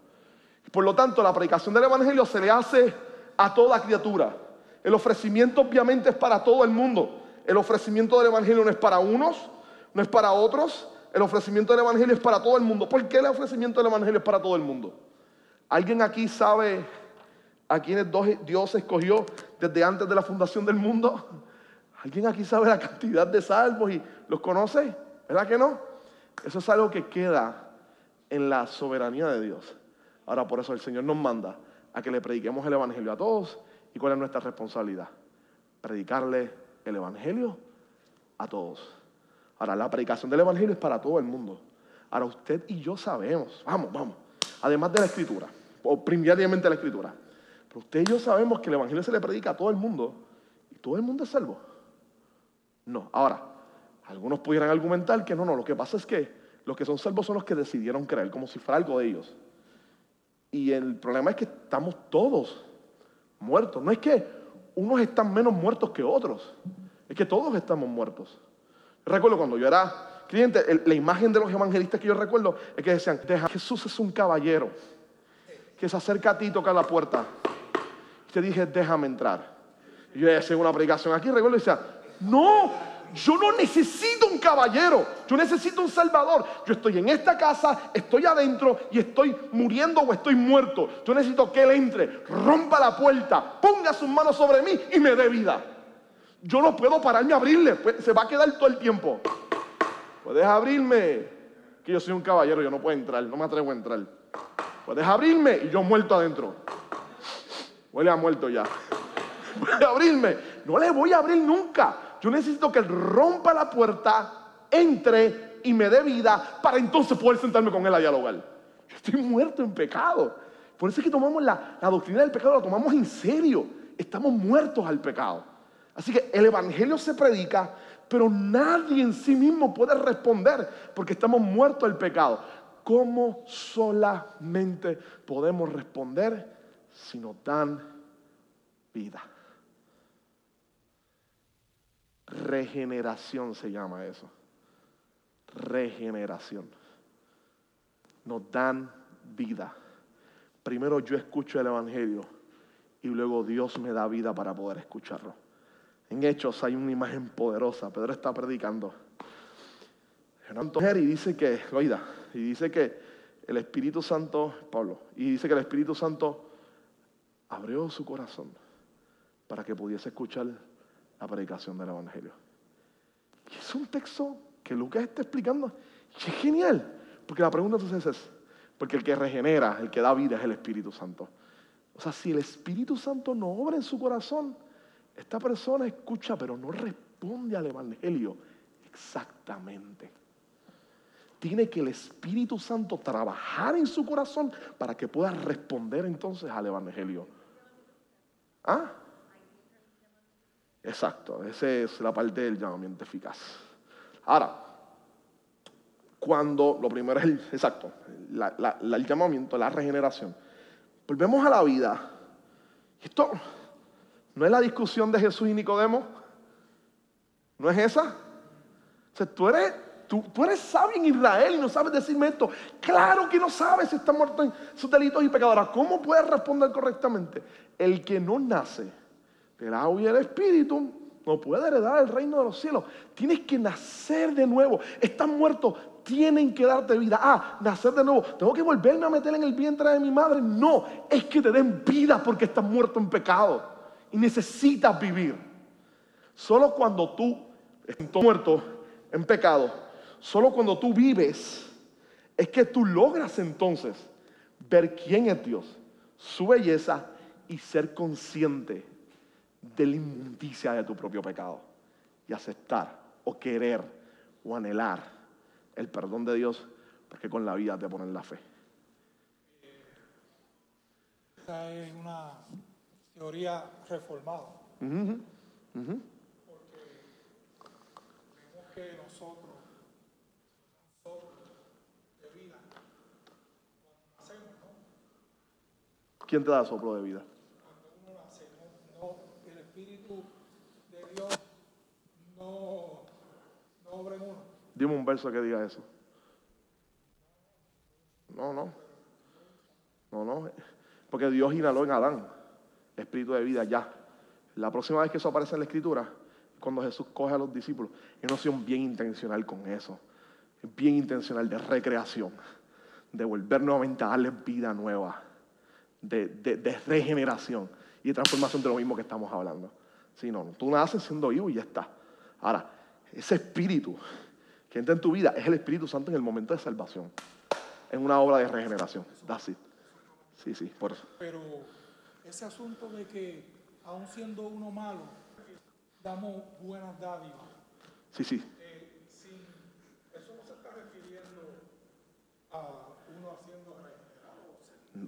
Por lo tanto, la predicación del Evangelio se le hace a toda criatura. El ofrecimiento obviamente es para todo el mundo. El ofrecimiento del Evangelio no es para unos, no es para otros. El ofrecimiento del Evangelio es para todo el mundo. ¿Por qué el ofrecimiento del Evangelio es para todo el mundo? ¿Alguien aquí sabe a quiénes dos- Dios escogió desde antes de la fundación del mundo? ¿Alguien aquí sabe la cantidad de salvos y los conoce? ¿Verdad que no? Eso es algo que queda en la soberanía de Dios. Ahora por eso el Señor nos manda a que le prediquemos el Evangelio a todos. ¿Y cuál es nuestra responsabilidad? Predicarle el Evangelio a todos. Ahora, la predicación del Evangelio es para todo el mundo. Ahora, usted y yo sabemos, vamos, vamos, además de la Escritura, o primariamente la Escritura, pero usted y yo sabemos que el Evangelio se le predica a todo el mundo y todo el mundo es salvo. No, ahora, algunos pudieran argumentar que no, no, lo que pasa es que los que son salvos son los que decidieron creer, como si fuera algo de ellos. Y el problema es que estamos todos muertos. No es que unos están menos muertos que otros, es que todos estamos muertos. Recuerdo cuando yo era cliente, la imagen de los evangelistas que yo recuerdo es que decían, "Deja, Jesús es un caballero que se acerca a ti y toca la puerta. Te dije, déjame entrar. Y yo hacía una predicación aquí, recuerdo y decía, no, yo no necesito un caballero, yo necesito un salvador. Yo estoy en esta casa, estoy adentro y estoy muriendo o estoy muerto. Yo necesito que Él entre, rompa la puerta, ponga sus manos sobre mí y me dé vida. Yo no puedo pararme a abrirle, pues, se va a quedar todo el tiempo. Puedes abrirme, que yo soy un caballero, yo no puedo entrar, no me atrevo a entrar. Puedes abrirme y yo muerto adentro. Huele a muerto ya. Puede abrirme. No le voy a abrir nunca. Yo necesito que él rompa la puerta, entre y me dé vida para entonces poder sentarme con él a dialogar. Estoy muerto en pecado. Por eso es que tomamos la, la doctrina del pecado, la tomamos en serio. Estamos muertos al pecado. Así que el Evangelio se predica, pero nadie en sí mismo puede responder porque estamos muertos al pecado. ¿Cómo solamente podemos responder si nos dan vida? Regeneración se llama eso. Regeneración. Nos dan vida. Primero yo escucho el Evangelio y luego Dios me da vida para poder escucharlo. En Hechos hay una imagen poderosa. Pedro está predicando. Y dice que, oiga, y dice que el Espíritu Santo, Pablo, y dice que el Espíritu Santo abrió su corazón para que pudiese escuchar la predicación del Evangelio. Y es un texto que Lucas está explicando. Y es genial. Porque la pregunta entonces es, porque el que regenera, el que da vida es el Espíritu Santo. O sea, si el Espíritu Santo no obra en su corazón, esta persona escucha pero no responde al Evangelio exactamente. Tiene que el Espíritu Santo trabajar en su corazón para que pueda responder entonces al Evangelio. ¿Ah? Exacto, esa es la parte del llamamiento eficaz. Ahora, cuando lo primero es el, exacto, el llamamiento, la regeneración. Volvemos a la vida. Esto no es la discusión de Jesús y Nicodemo. ¿No es esa? O sea, tú eres, tú, eres sabio en Israel y no sabes decirme esto. Claro que no sabes si está muerto en sus delitos y pecados. Ahora, ¿cómo puedes responder correctamente? El que no nace del agua y el espíritu no puede heredar el reino de los cielos. Tienes que nacer de nuevo. Estás muerto, tienen que darte vida. Ah, nacer de nuevo. Tengo que volverme a meter en el vientre de mi madre. No, es que te den vida porque estás muerto en pecado y necesitas vivir. Solo cuando tú estás muerto en pecado, solo cuando tú vives, es que tú logras entonces ver quién es Dios, su belleza y ser consciente de la inmundicia de tu propio pecado y aceptar o querer o anhelar el perdón de Dios porque con la vida te ponen la fe. Esta es una teoría reformada. Ujú. Vemos que nosotros de vida, cuando nacemos, ¿no? ¿Quién te da soplo de vida? El Espíritu de Dios no, obra en uno. Dime un verso que diga eso. No, no. No, no. Porque Dios inhaló en Adán espíritu de vida ya. La próxima vez que eso aparece en la escritura, cuando Jesús coge a los discípulos, es una opción bien intencional con eso. Es bien intencional de recreación, de volver nuevamente a darles vida nueva, de, de- de regeneración y de transformación de lo mismo que estamos hablando. Si no, tú naces siendo vivo y ya está. Ahora, ese espíritu que entra en tu vida es el Espíritu Santo en el momento de salvación, en una obra de regeneración. That's it. Sí, sí, por eso. Pero ese asunto de que, aun siendo uno malo, damos buenas dádivas. Sí, sí. eh, sin- eso no se está refiriendo a uno haciendo regenerado.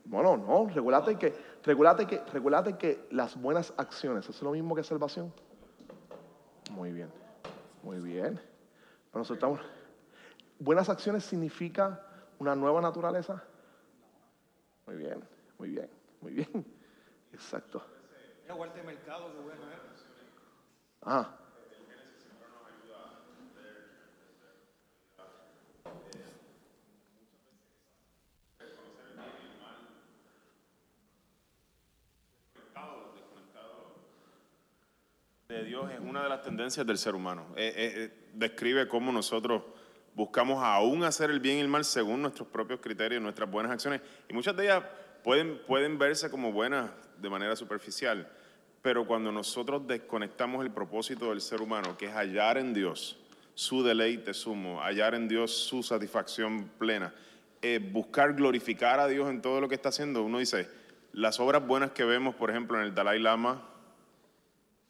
Bueno, no, regulate que, regulate que, regulate que las buenas acciones, ¿es lo mismo que salvación? Muy bien, muy bien. Pero nosotros estamos- buenas acciones significa una nueva naturaleza. Muy bien, muy bien, muy bien. Exacto. Ah, Dios es una de las tendencias del ser humano. Eh, eh, eh, describe cómo nosotros buscamos aún hacer el bien y el mal según nuestros propios criterios, nuestras buenas acciones. Y muchas de ellas pueden, pueden verse como buenas de manera superficial, pero cuando nosotros desconectamos el propósito del ser humano, que es hallar en Dios su deleite sumo, hallar en Dios su satisfacción plena, eh, buscar glorificar a Dios en todo lo que está haciendo, uno dice, las obras buenas que vemos, por ejemplo, en el Dalai Lama,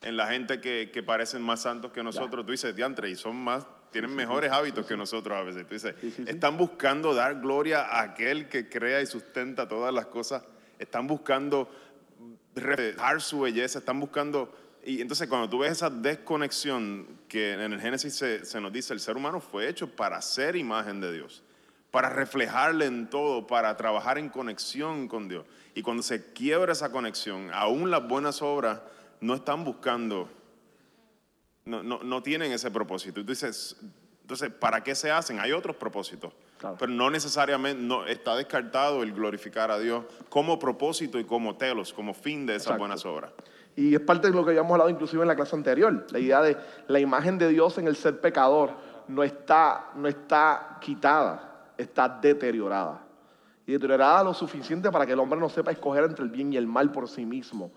en la gente que, que parecen más santos que nosotros, tú dices, diantre, y son más, tienen mejores hábitos que nosotros a veces. Tú dices, están buscando dar gloria a aquel que crea y sustenta todas las cosas, están buscando reflejar su belleza, están buscando... Y entonces cuando tú ves esa desconexión que en el Génesis se, se nos dice, el ser humano fue hecho para ser imagen de Dios, para reflejarle en todo, para trabajar en conexión con Dios. Y cuando se quiebra esa conexión, aún las buenas obras no están buscando, no, no, no tienen ese propósito. Dices, entonces, ¿para qué se hacen? Hay otros propósitos. Claro. Pero no necesariamente no, está descartado el glorificar a Dios como propósito y como telos, como fin de esas Exacto. buenas obras. Y es parte de lo que habíamos hablado inclusive en la clase anterior. La idea de la imagen de Dios en el ser pecador no está, no está quitada, está deteriorada. y deteriorada lo suficiente para que el hombre no sepa escoger entre el bien y el mal por sí mismo.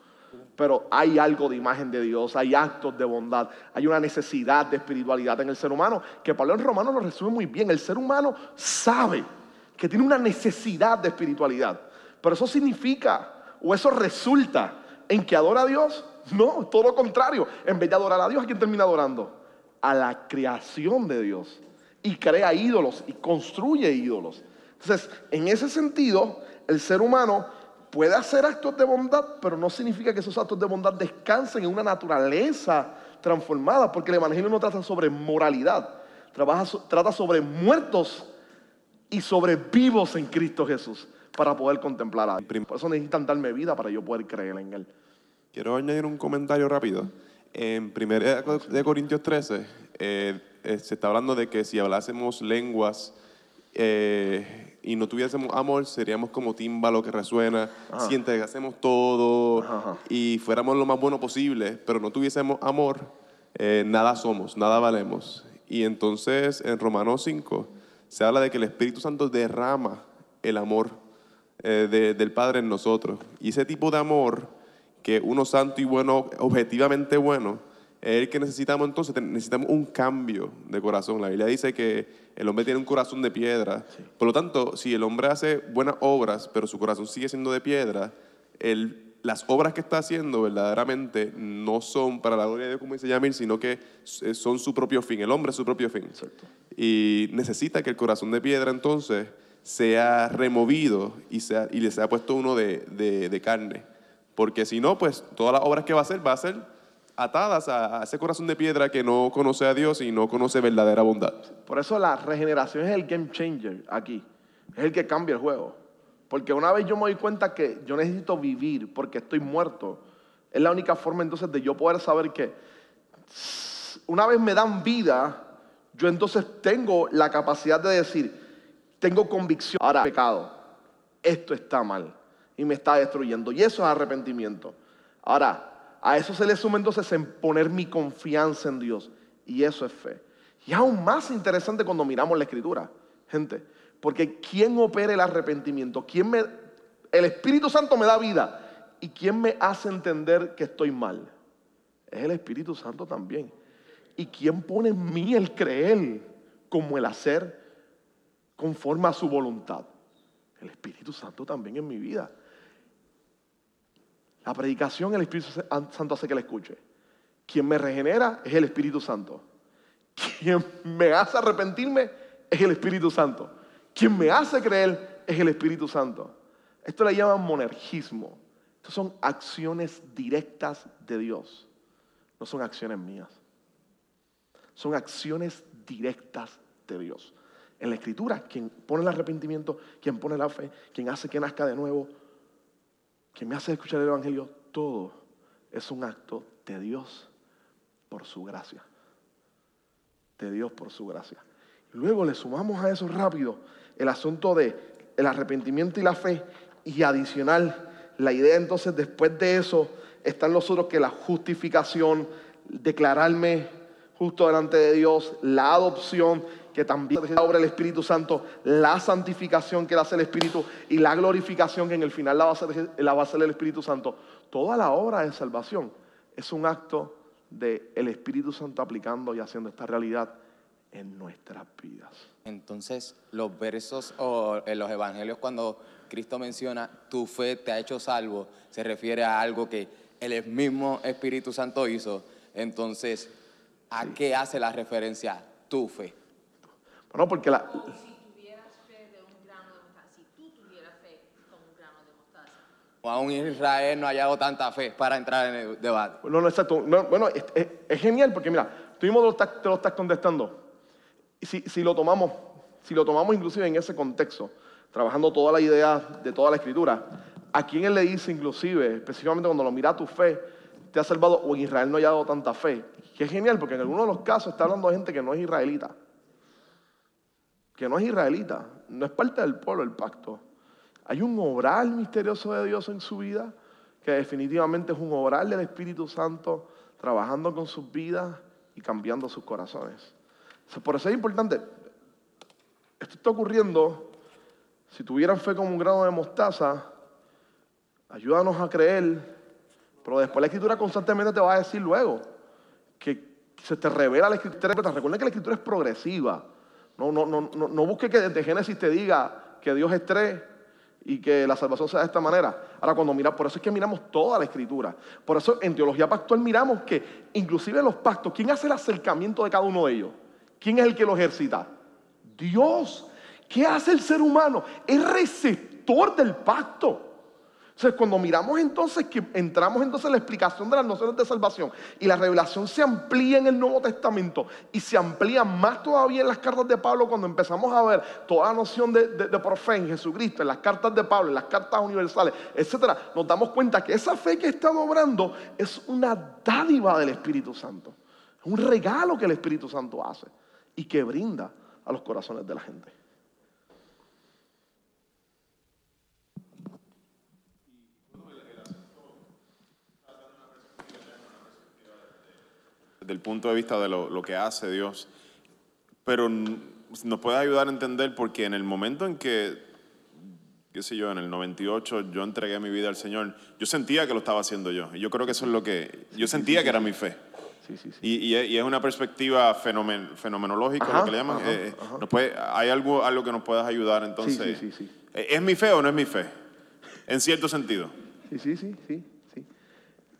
Pero hay algo de imagen de Dios, hay actos de bondad, hay una necesidad de espiritualidad en el ser humano, que Pablo en Romano lo resume muy bien. El ser humano sabe que tiene una necesidad de espiritualidad, pero eso significa o eso resulta en que adora a Dios. No, todo lo contrario. En vez de adorar a Dios, ¿a quién termina adorando? A la creación de Dios. Y crea ídolos y construye ídolos. Entonces, en ese sentido, el ser humano puede hacer actos de bondad, pero no significa que esos actos de bondad descansen en una naturaleza transformada, porque el Evangelio no trata sobre moralidad, trabaja trata sobre muertos y sobre vivos en Cristo Jesús para poder contemplar a Dios. Por eso necesitan darme vida para yo poder creer en Él. Quiero añadir un comentario rápido. En 1 de Corintios 13 eh, eh, se está hablando de que si hablásemos lenguas eh, y no tuviésemos amor, seríamos como tímbalo que resuena. Si entregásemos todo Ajá. y fuéramos lo más bueno posible, pero no tuviésemos amor, eh, nada somos, nada valemos. Y entonces en Romanos 5 se habla de que el Espíritu Santo derrama el amor eh, de- del Padre en nosotros. Y ese tipo de amor, que uno santo y bueno, objetivamente bueno, es el que necesitamos entonces, necesitamos un cambio de corazón. La Biblia dice que el hombre tiene un corazón de piedra. Por lo tanto, si el hombre hace buenas obras, pero su corazón sigue siendo de piedra, el- las obras que está haciendo verdaderamente no son para la gloria de Dios, como dice Yamil, sino que s- son su propio fin. El hombre es su propio fin. Y necesita que el corazón de piedra entonces sea removido y, sea, y le sea puesto uno de, de- de carne. Porque si no, pues todas las obras que va a hacer va a ser atadas a, ese corazón de piedra que no conoce a Dios y no conoce verdadera bondad. Por eso la regeneración es el game changer aquí. Es el que cambia el juego. Porque una vez yo me doy cuenta que yo necesito vivir porque estoy muerto, es la única forma entonces de yo poder saber que una vez me dan vida, yo entonces tengo la capacidad de decir, tengo convicción, ahora pecado, esto está mal y me está destruyendo. Y eso es arrepentimiento. Ahora, a eso se le suma entonces en poner mi confianza en Dios. Y eso es fe. Y aún más interesante cuando miramos la escritura, gente. Porque ¿quién opera el arrepentimiento? ¿Quién me, el Espíritu Santo me da vida. ¿Y quién me hace entender que estoy mal? Es el Espíritu Santo también. ¿Y quién pone en mí el creer como el hacer conforme a su voluntad? El Espíritu Santo también en mi vida. La predicación el Espíritu Santo hace que la escuche. Quien me regenera es el Espíritu Santo. Quien me hace arrepentirme es el Espíritu Santo. Quien me hace creer es el Espíritu Santo. Esto le llaman monergismo. Estas son acciones directas de Dios. No son acciones mías. Son acciones directas de Dios. En la escritura, quien pone el arrepentimiento, quien pone la fe, quien hace que nazca de nuevo, quien me hace escuchar el Evangelio, todo es un acto de Dios por su gracia. De Dios por su gracia. Luego le sumamos a eso rápido el asunto de el arrepentimiento y la fe y adicional la idea entonces después de eso están los otros que la justificación, declararme justo delante de Dios, la adopción que también la obra del Espíritu Santo, la santificación que la hace el Espíritu y la glorificación que en el final la va a hacer, la va a hacer el Espíritu Santo. Toda la obra de salvación es un acto del Espíritu Santo aplicando y haciendo esta realidad en nuestras vidas. Entonces, los versos o en los evangelios cuando Cristo menciona tu fe te ha hecho salvo, se refiere a algo que el mismo Espíritu Santo hizo. Entonces, ¿a qué hace la referencia tu fe? Bueno, porque la, Si tuvieras fe de un grano de mostaza, si tú tuvieras fe como un grano de mostaza. O aún Israel no ha hallado tanta fe para entrar en el debate. No, no, exacto. No, bueno, es, es- es genial porque mira, tú mismo te lo estás, te lo estás contestando. Y si, si lo tomamos, si lo tomamos inclusive en ese contexto, trabajando toda la idea de toda la escritura, a quién él le dice inclusive, específicamente cuando lo mira tu fe, te ha salvado o en Israel no haya dado tanta fe. Que es genial porque en algunos de los casos está hablando de gente que no es israelita. Que no es israelita, no es parte del pueblo, del pacto. Hay un obrar misterioso de Dios en su vida, que definitivamente es un obrar del Espíritu Santo trabajando con sus vidas y cambiando sus corazones. Por eso es importante, esto está ocurriendo Si tuvieran fe como un grano de mostaza, ayúdanos a creer. Pero después la escritura constantemente te va a decir luego que se te revela la escritura. Recuerda que la escritura es progresiva. No, no, no, no, no busque que desde Génesis te diga que Dios es tres y que la salvación sea de esta manera. Ahora cuando mira, por eso es que miramos toda la escritura. Por eso en teología pactual miramos que inclusive los pactos, ¿quién hace el acercamiento de cada uno de ellos? ¿Quién es el que lo ejercita? Dios. ¿Qué hace el ser humano? Es receptor del pacto. Entonces, cuando miramos entonces que entramos entonces en la explicación de las nociones de salvación y la revelación se amplía en el Nuevo Testamento y se amplía más todavía en las cartas de Pablo cuando empezamos a ver toda la noción de, de, de por fe en Jesucristo, en las cartas de Pablo, en las cartas universales, etcétera, nos damos cuenta que esa fe que está obrando es una dádiva del Espíritu Santo. Es un regalo que el Espíritu Santo hace y que brinda a los corazones de la gente. Desde el punto de vista de lo, lo que hace Dios. Pero nos puede ayudar a entender porque en el momento en que, qué sé yo, en el 98 yo entregué mi vida al Señor, yo sentía que lo estaba haciendo yo. Y yo creo que eso es lo que, yo sentía que era mi fe. Sí, sí, sí. Y, y es- una perspectiva fenomen- fenomenológica, Ajá, lo que le llaman. ajá, Eh, eh, ajá. nos puede- ¿Hay algo, algo que nos puedas ayudar entonces? sí, sí, sí. ¿Es mi fe o no es mi fe? En cierto sentido. Sí, sí, sí, sí.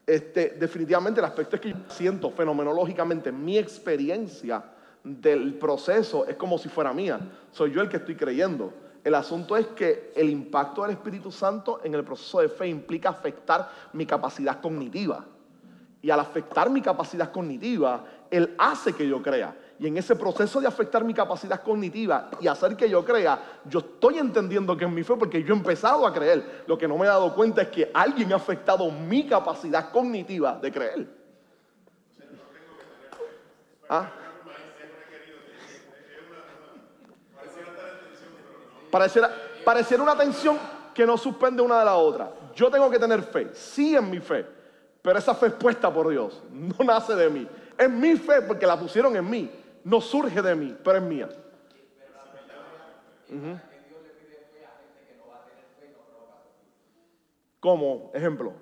Este, definitivamente el aspecto es que yo siento fenomenológicamente mi experiencia del proceso es como si fuera mía. Soy yo el que estoy creyendo. El asunto es que el impacto del Espíritu Santo en el proceso de fe implica afectar mi capacidad cognitiva. Y al afectar mi capacidad cognitiva, Él hace que yo crea. Y en ese proceso de afectar mi capacidad cognitiva y hacer que yo crea, yo estoy entendiendo que es mi fe porque yo he empezado a creer. Lo que no me he dado cuenta es que alguien ha afectado mi capacidad cognitiva de creer. ¿Ah? Pareciera, pareciera una tensión que no suspende una de la otra. Yo tengo que tener fe, sí en mi fe, pero esa fe es puesta por Dios, no nace de mí. Es mi fe porque la pusieron en mí, no surge de mí, pero es mía. Ujú. Como ejemplo,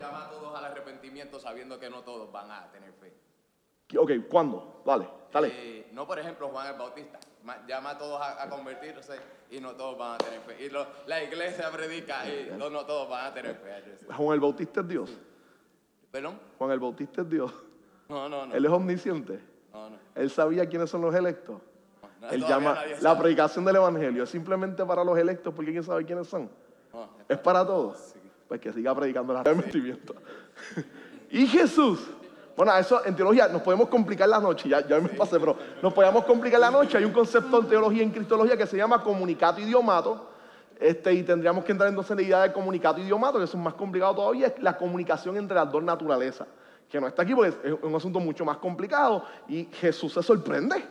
Llama a todos al arrepentimiento sabiendo que no todos van a tener fe. ok, ¿cuándo? Dale, dale. Eh, no, por ejemplo, Juan el Bautista. Ma- Llama a todos a, a convertirse y no todos van a tener fe. Y lo- la iglesia predica y no, no todos van a tener fe. Juan el Bautista es Dios. ¿Perdón? Juan el Bautista es Dios. No, no, no. Él es omnisciente. No, no. Él sabía quiénes son los electos. No, Él llama la predicación del evangelio es simplemente para los electos porque quién sabe quiénes son. Es para todos. Pues que siga predicando el arrepentimiento. y Jesús. Bueno, eso en teología nos podemos complicar la noche, ya, ya me pasé, pero nos podemos complicar la noche. Hay un concepto en teología, en cristología, que se llama comunicato idiomato. Este, y tendríamos que entrar entonces en la idea de comunicato idiomato, que eso es más complicado todavía, es la comunicación entre las dos naturalezas. Que no está aquí porque es un asunto mucho más complicado. Y Jesús se sorprende.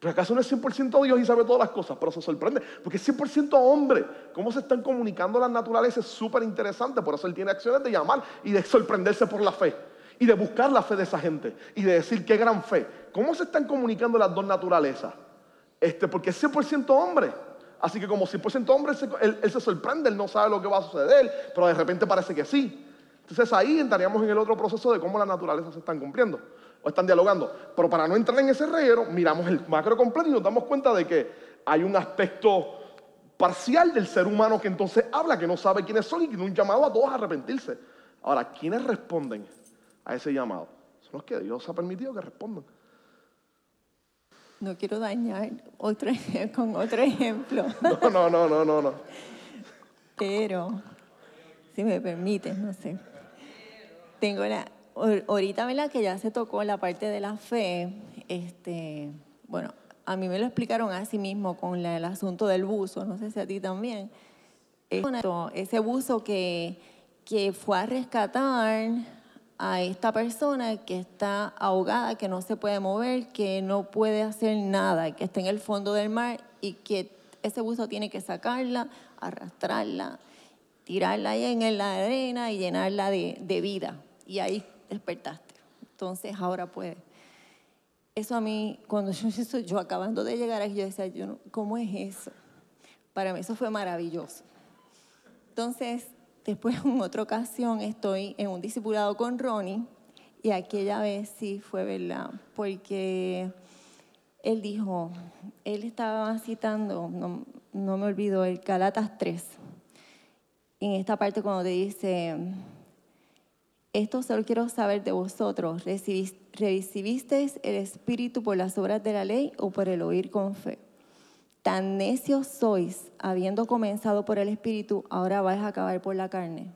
Pero acaso no es 100% Dios y sabe todas las cosas, pero se sorprende, porque es 100% hombre. Cómo se están comunicando las naturalezas es súper interesante, por eso él tiene acciones de llamar y de sorprenderse por la fe, y de buscar la fe de esa gente, y de decir qué gran fe. ¿Cómo se están comunicando las dos naturalezas? Este, porque es 100% hombre. Así que como 100% hombre, él se sorprende, él no sabe lo que va a suceder, pero de repente parece que sí. Entonces ahí entraríamos en el otro proceso de cómo las naturalezas se están cumpliendo o están dialogando. Pero para no entrar en ese reguero, miramos el macro completo y nos damos cuenta de que hay un aspecto parcial del ser humano que entonces habla, que no sabe quiénes son y que tiene un llamado a todos a arrepentirse. Ahora, ¿quiénes responden a ese llamado? Son los que Dios ha permitido que respondan. No quiero dañar otro, con otro ejemplo, No, no, no, no, no, no. pero si me permites, no sé. Tengo la, ahor- ahorita, ¿verdad? Que ya se tocó la parte de la fe. Este, bueno, a mí me lo explicaron así mismo con la- el asunto del buzo, no sé si a ti también. Ese buzo que, que fue a rescatar a esta persona que está ahogada, que no se puede mover, que no puede hacer nada, que está en el fondo del mar y que ese buzo tiene que sacarla, arrastrarla, tirarla ahí en la arena y llenarla de, de vida. Y ahí despertaste. Entonces ahora puede. Eso a mí, cuando yo, eso- yo acabando de llegar aquí, yo decía, yo no- ¿cómo es eso? Para mí eso fue maravilloso. Entonces, después en otra ocasión estoy en un discipulado con Ronnie y aquella vez sí fue verdad, porque él dijo, él estaba citando, no, no me olvido, el Galatas 3. En esta parte cuando te dice, esto solo quiero saber de vosotros, ¿recibis- ¿recibisteis el Espíritu por las obras de la ley o por el oír con fe? Tan necios sois, habiendo comenzado por el Espíritu, ahora vais a acabar por la carne.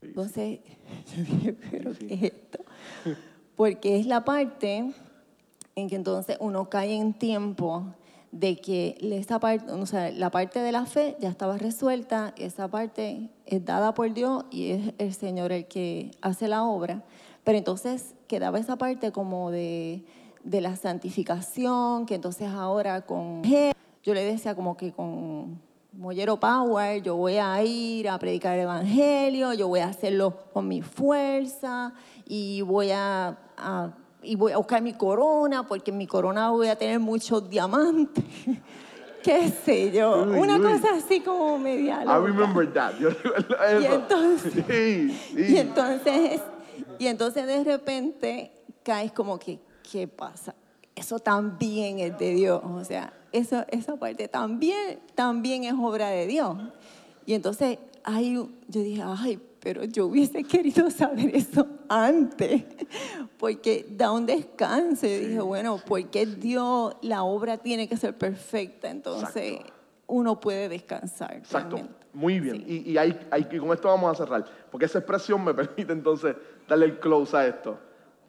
Entonces, yo dije, pero ¿qué es esto? Porque es la parte en que entonces uno cae en tiempo de que esa parte, o sea, la parte de la fe ya estaba resuelta, esa parte es dada por Dios y es el Señor el que hace la obra, pero entonces quedaba esa parte como de, de la santificación, que entonces ahora con yo le decía como que con Mollero Power, yo voy a ir a predicar el Evangelio, yo voy a hacerlo con mi fuerza y voy a, a- y voy a buscar mi corona, porque en mi corona voy a tener muchos diamantes. ¿Qué sé yo? Uy, Una uy. cosa así como media I remember that. Yo Y entonces- Sí, sí. Y entonces, y entonces de repente caes como que, ¿qué pasa? Eso también es de Dios. O sea, eso, esa parte también, también es obra de Dios. Y entonces ahí yo dije, ay, pero yo hubiese querido saber eso antes, porque da un descanso. Y dije, bueno, porque Dios, la obra tiene que ser perfecta, entonces uno puede descansar. Exacto, realmente. muy bien. Y, y hay, hay- y con esto vamos a cerrar, porque esa expresión me permite entonces darle el close a esto.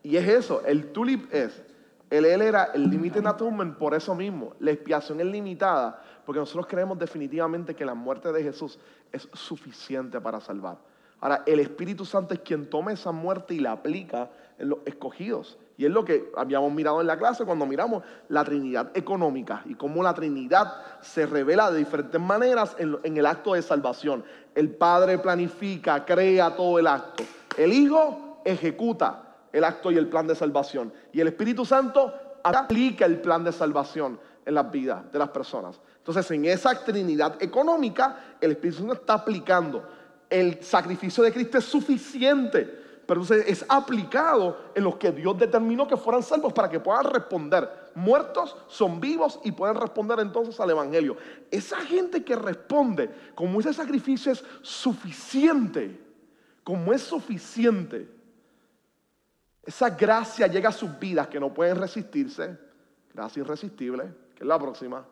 Y es eso, el tulip es, el él era el limited atonement por eso mismo. La expiación es limitada, porque nosotros creemos definitivamente que la muerte de Jesús es suficiente para salvar. Ahora, el Espíritu Santo es quien toma esa muerte y la aplica en los escogidos. Y es lo que habíamos mirado en la clase cuando miramos la Trinidad económica y cómo la Trinidad se revela de diferentes maneras en, en el acto de salvación. El Padre planifica, crea todo el acto. El Hijo ejecuta el acto y el plan de salvación. Y el Espíritu Santo aplica el plan de salvación en las vidas de las personas. Entonces, en esa Trinidad económica, el Espíritu Santo está aplicando. El sacrificio de Cristo es suficiente, pero es aplicado en los que Dios determinó que fueran salvos para que puedan responder. Muertos son vivos y pueden responder entonces al Evangelio. Esa gente que responde, como ese sacrificio es suficiente, como es suficiente, esa gracia llega a sus vidas que no pueden resistirse, gracia irresistible, que es la próxima.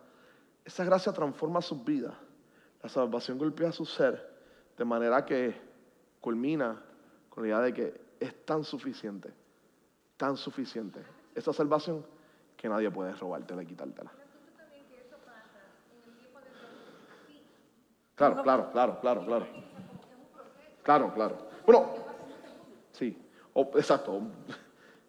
Esa gracia transforma sus vidas. La salvación golpea su ser de manera que culmina con la idea de que es tan suficiente, tan suficiente. Esa salvación que nadie puede robártela y quitártela. Claro, claro, claro, claro, claro. Claro, claro. Bueno, sí, o- exacto. En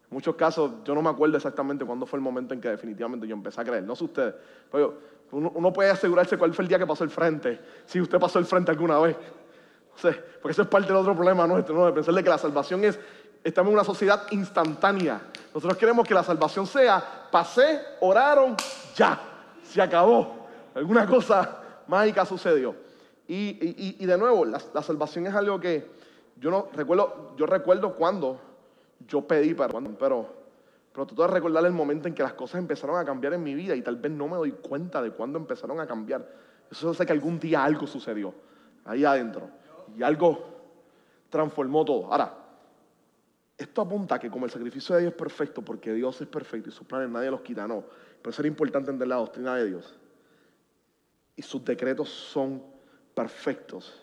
muchos casos, yo no me acuerdo exactamente cuándo fue el momento en que definitivamente yo empecé a creer. No sé ustedes, pero uno, uno puede asegurarse cuál fue el día que pasó el frente, si usted pasó el frente alguna vez. Sé, porque eso es parte del otro problema nuestro, ¿no? De pensar de que la salvación es, estamos en una sociedad instantánea. Nosotros queremos que la salvación sea, pasé, oraron, ya, se acabó. Alguna cosa mágica sucedió. Y, y- y- de nuevo, la, salvación es algo que yo no recuerdo, yo recuerdo cuando yo pedí perdón, pero, pero trato de recordar el momento en que las cosas empezaron a cambiar en mi vida y tal vez no me doy cuenta de cuándo empezaron a cambiar. Eso hace que algún día algo sucedió ahí adentro y algo transformó todo. Ahora, esto apunta a que como el sacrificio de Dios es perfecto, porque Dios es perfecto y sus planes nadie los quita, no. Pero eso era importante entender la doctrina de Dios. Y sus decretos son perfectos.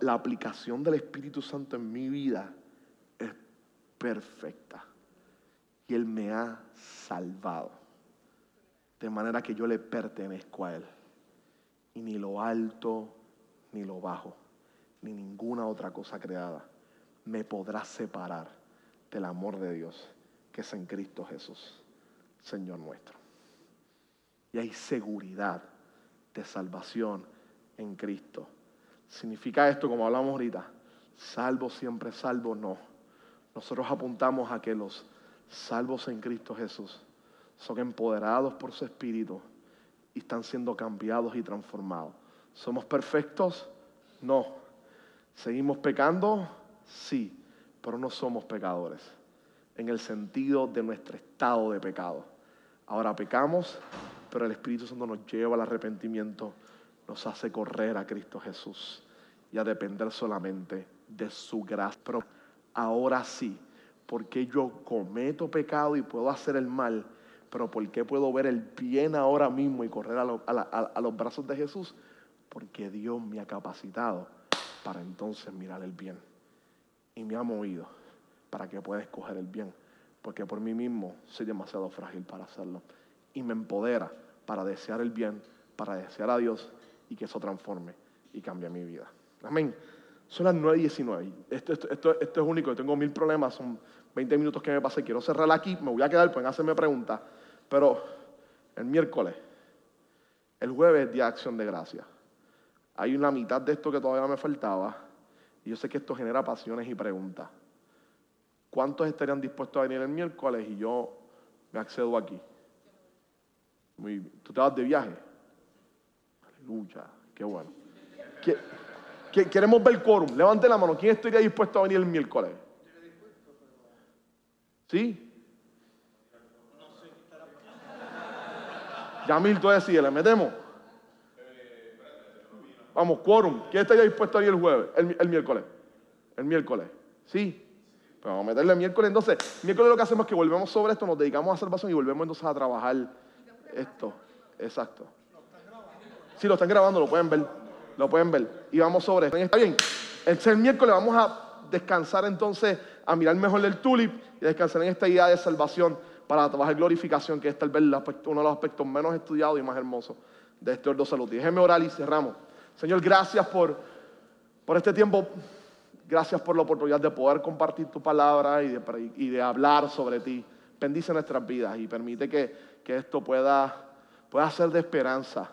La aplicación del Espíritu Santo en mi vida es perfecta. Y Él me ha salvado. De manera que yo le pertenezco a Él. Y ni lo alto, ni lo bajo, ni ninguna otra cosa creada me podrá separar del amor de Dios que es en Cristo Jesús, Señor nuestro. Y hay seguridad de salvación en Cristo. ¿Significa esto, como hablamos ahorita? Salvo siempre, salvo no. Nosotros apuntamos a que los salvos en Cristo Jesús son empoderados por su Espíritu y están siendo cambiados y transformados. ¿Somos perfectos? No. ¿Seguimos pecando? Sí, pero no somos pecadores en el sentido de nuestro estado de pecado. Ahora pecamos, pero el Espíritu Santo nos lleva al arrepentimiento, nos hace correr a Cristo Jesús y a depender solamente de su gracia. Pero ahora sí, porque yo cometo pecado y puedo hacer el mal, pero ¿por qué puedo ver el bien ahora mismo y correr a, a los brazos de Jesús? Porque Dios me ha capacitado para entonces mirar el bien y me ha movido para que pueda escoger el bien, porque por mí mismo soy demasiado frágil para hacerlo. Y me empodera para desear el bien, para desear a Dios y que eso transforme y cambie mi vida. Amén. Son las 9 y 19. Esto, es único, yo tengo mil problemas, son 20 minutos que me pasé. Quiero cerrar aquí, me voy a quedar, pueden hacerme preguntas. Pero el miércoles, el jueves es Día de Acción de Gracia. Hay una mitad de esto que todavía me faltaba. Y yo sé que esto genera pasiones y preguntas. ¿Cuántos estarían dispuestos a venir el miércoles y yo me accedo aquí? ¿Tú te vas de viaje? Aleluya, qué bueno. ¿Qui- qui- Queremos ver el quórum. Levante la mano. ¿Quién estaría dispuesto a venir el miércoles? ¿Sí? Yamil, tú decides, ¿le metemos? Vamos, quórum. ¿Quién estaría dispuesto a venir el jueves? El, mi- el miércoles. El miércoles. ¿Sí? Pues vamos a meterle el miércoles. Entonces, miércoles lo que hacemos es que volvemos sobre esto, nos dedicamos a salvación y volvemos entonces a trabajar esto. Exacto. Sí, lo están grabando, lo pueden ver. Lo pueden ver. Y vamos sobre esto. ¿Está bien? Entonces, el miércoles vamos a descansar entonces, a mirar mejor el tulip y descansar en esta idea de salvación para trabajar glorificación, que es tal vez uno de los aspectos menos estudiados y más hermosos de este ordo salud. Y déjenme orar y cerramos. Señor, gracias por, por este tiempo. Gracias por la oportunidad de poder compartir tu palabra y de, y de hablar sobre ti. Bendice nuestras vidas y permite que, que esto pueda, pueda ser de esperanza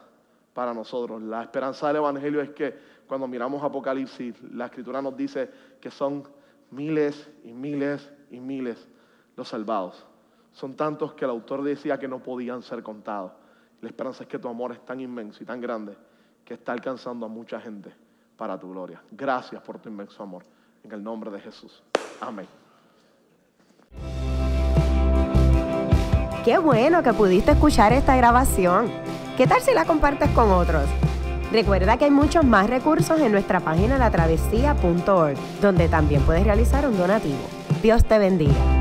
para nosotros. La esperanza del Evangelio es que cuando miramos Apocalipsis, la Escritura nos dice que son miles y miles y miles los salvados. Son tantos que el autor decía que no podían ser contados. La esperanza es que tu amor es tan inmenso y tan grande que está alcanzando a mucha gente para tu gloria. Gracias por tu inmenso amor. En el nombre de Jesús. Amén. Qué bueno que pudiste escuchar esta grabación. ¿Qué tal si la compartes con otros? Recuerda que hay muchos más recursos en nuestra página latravesía.org, donde también puedes realizar un donativo. Dios te bendiga.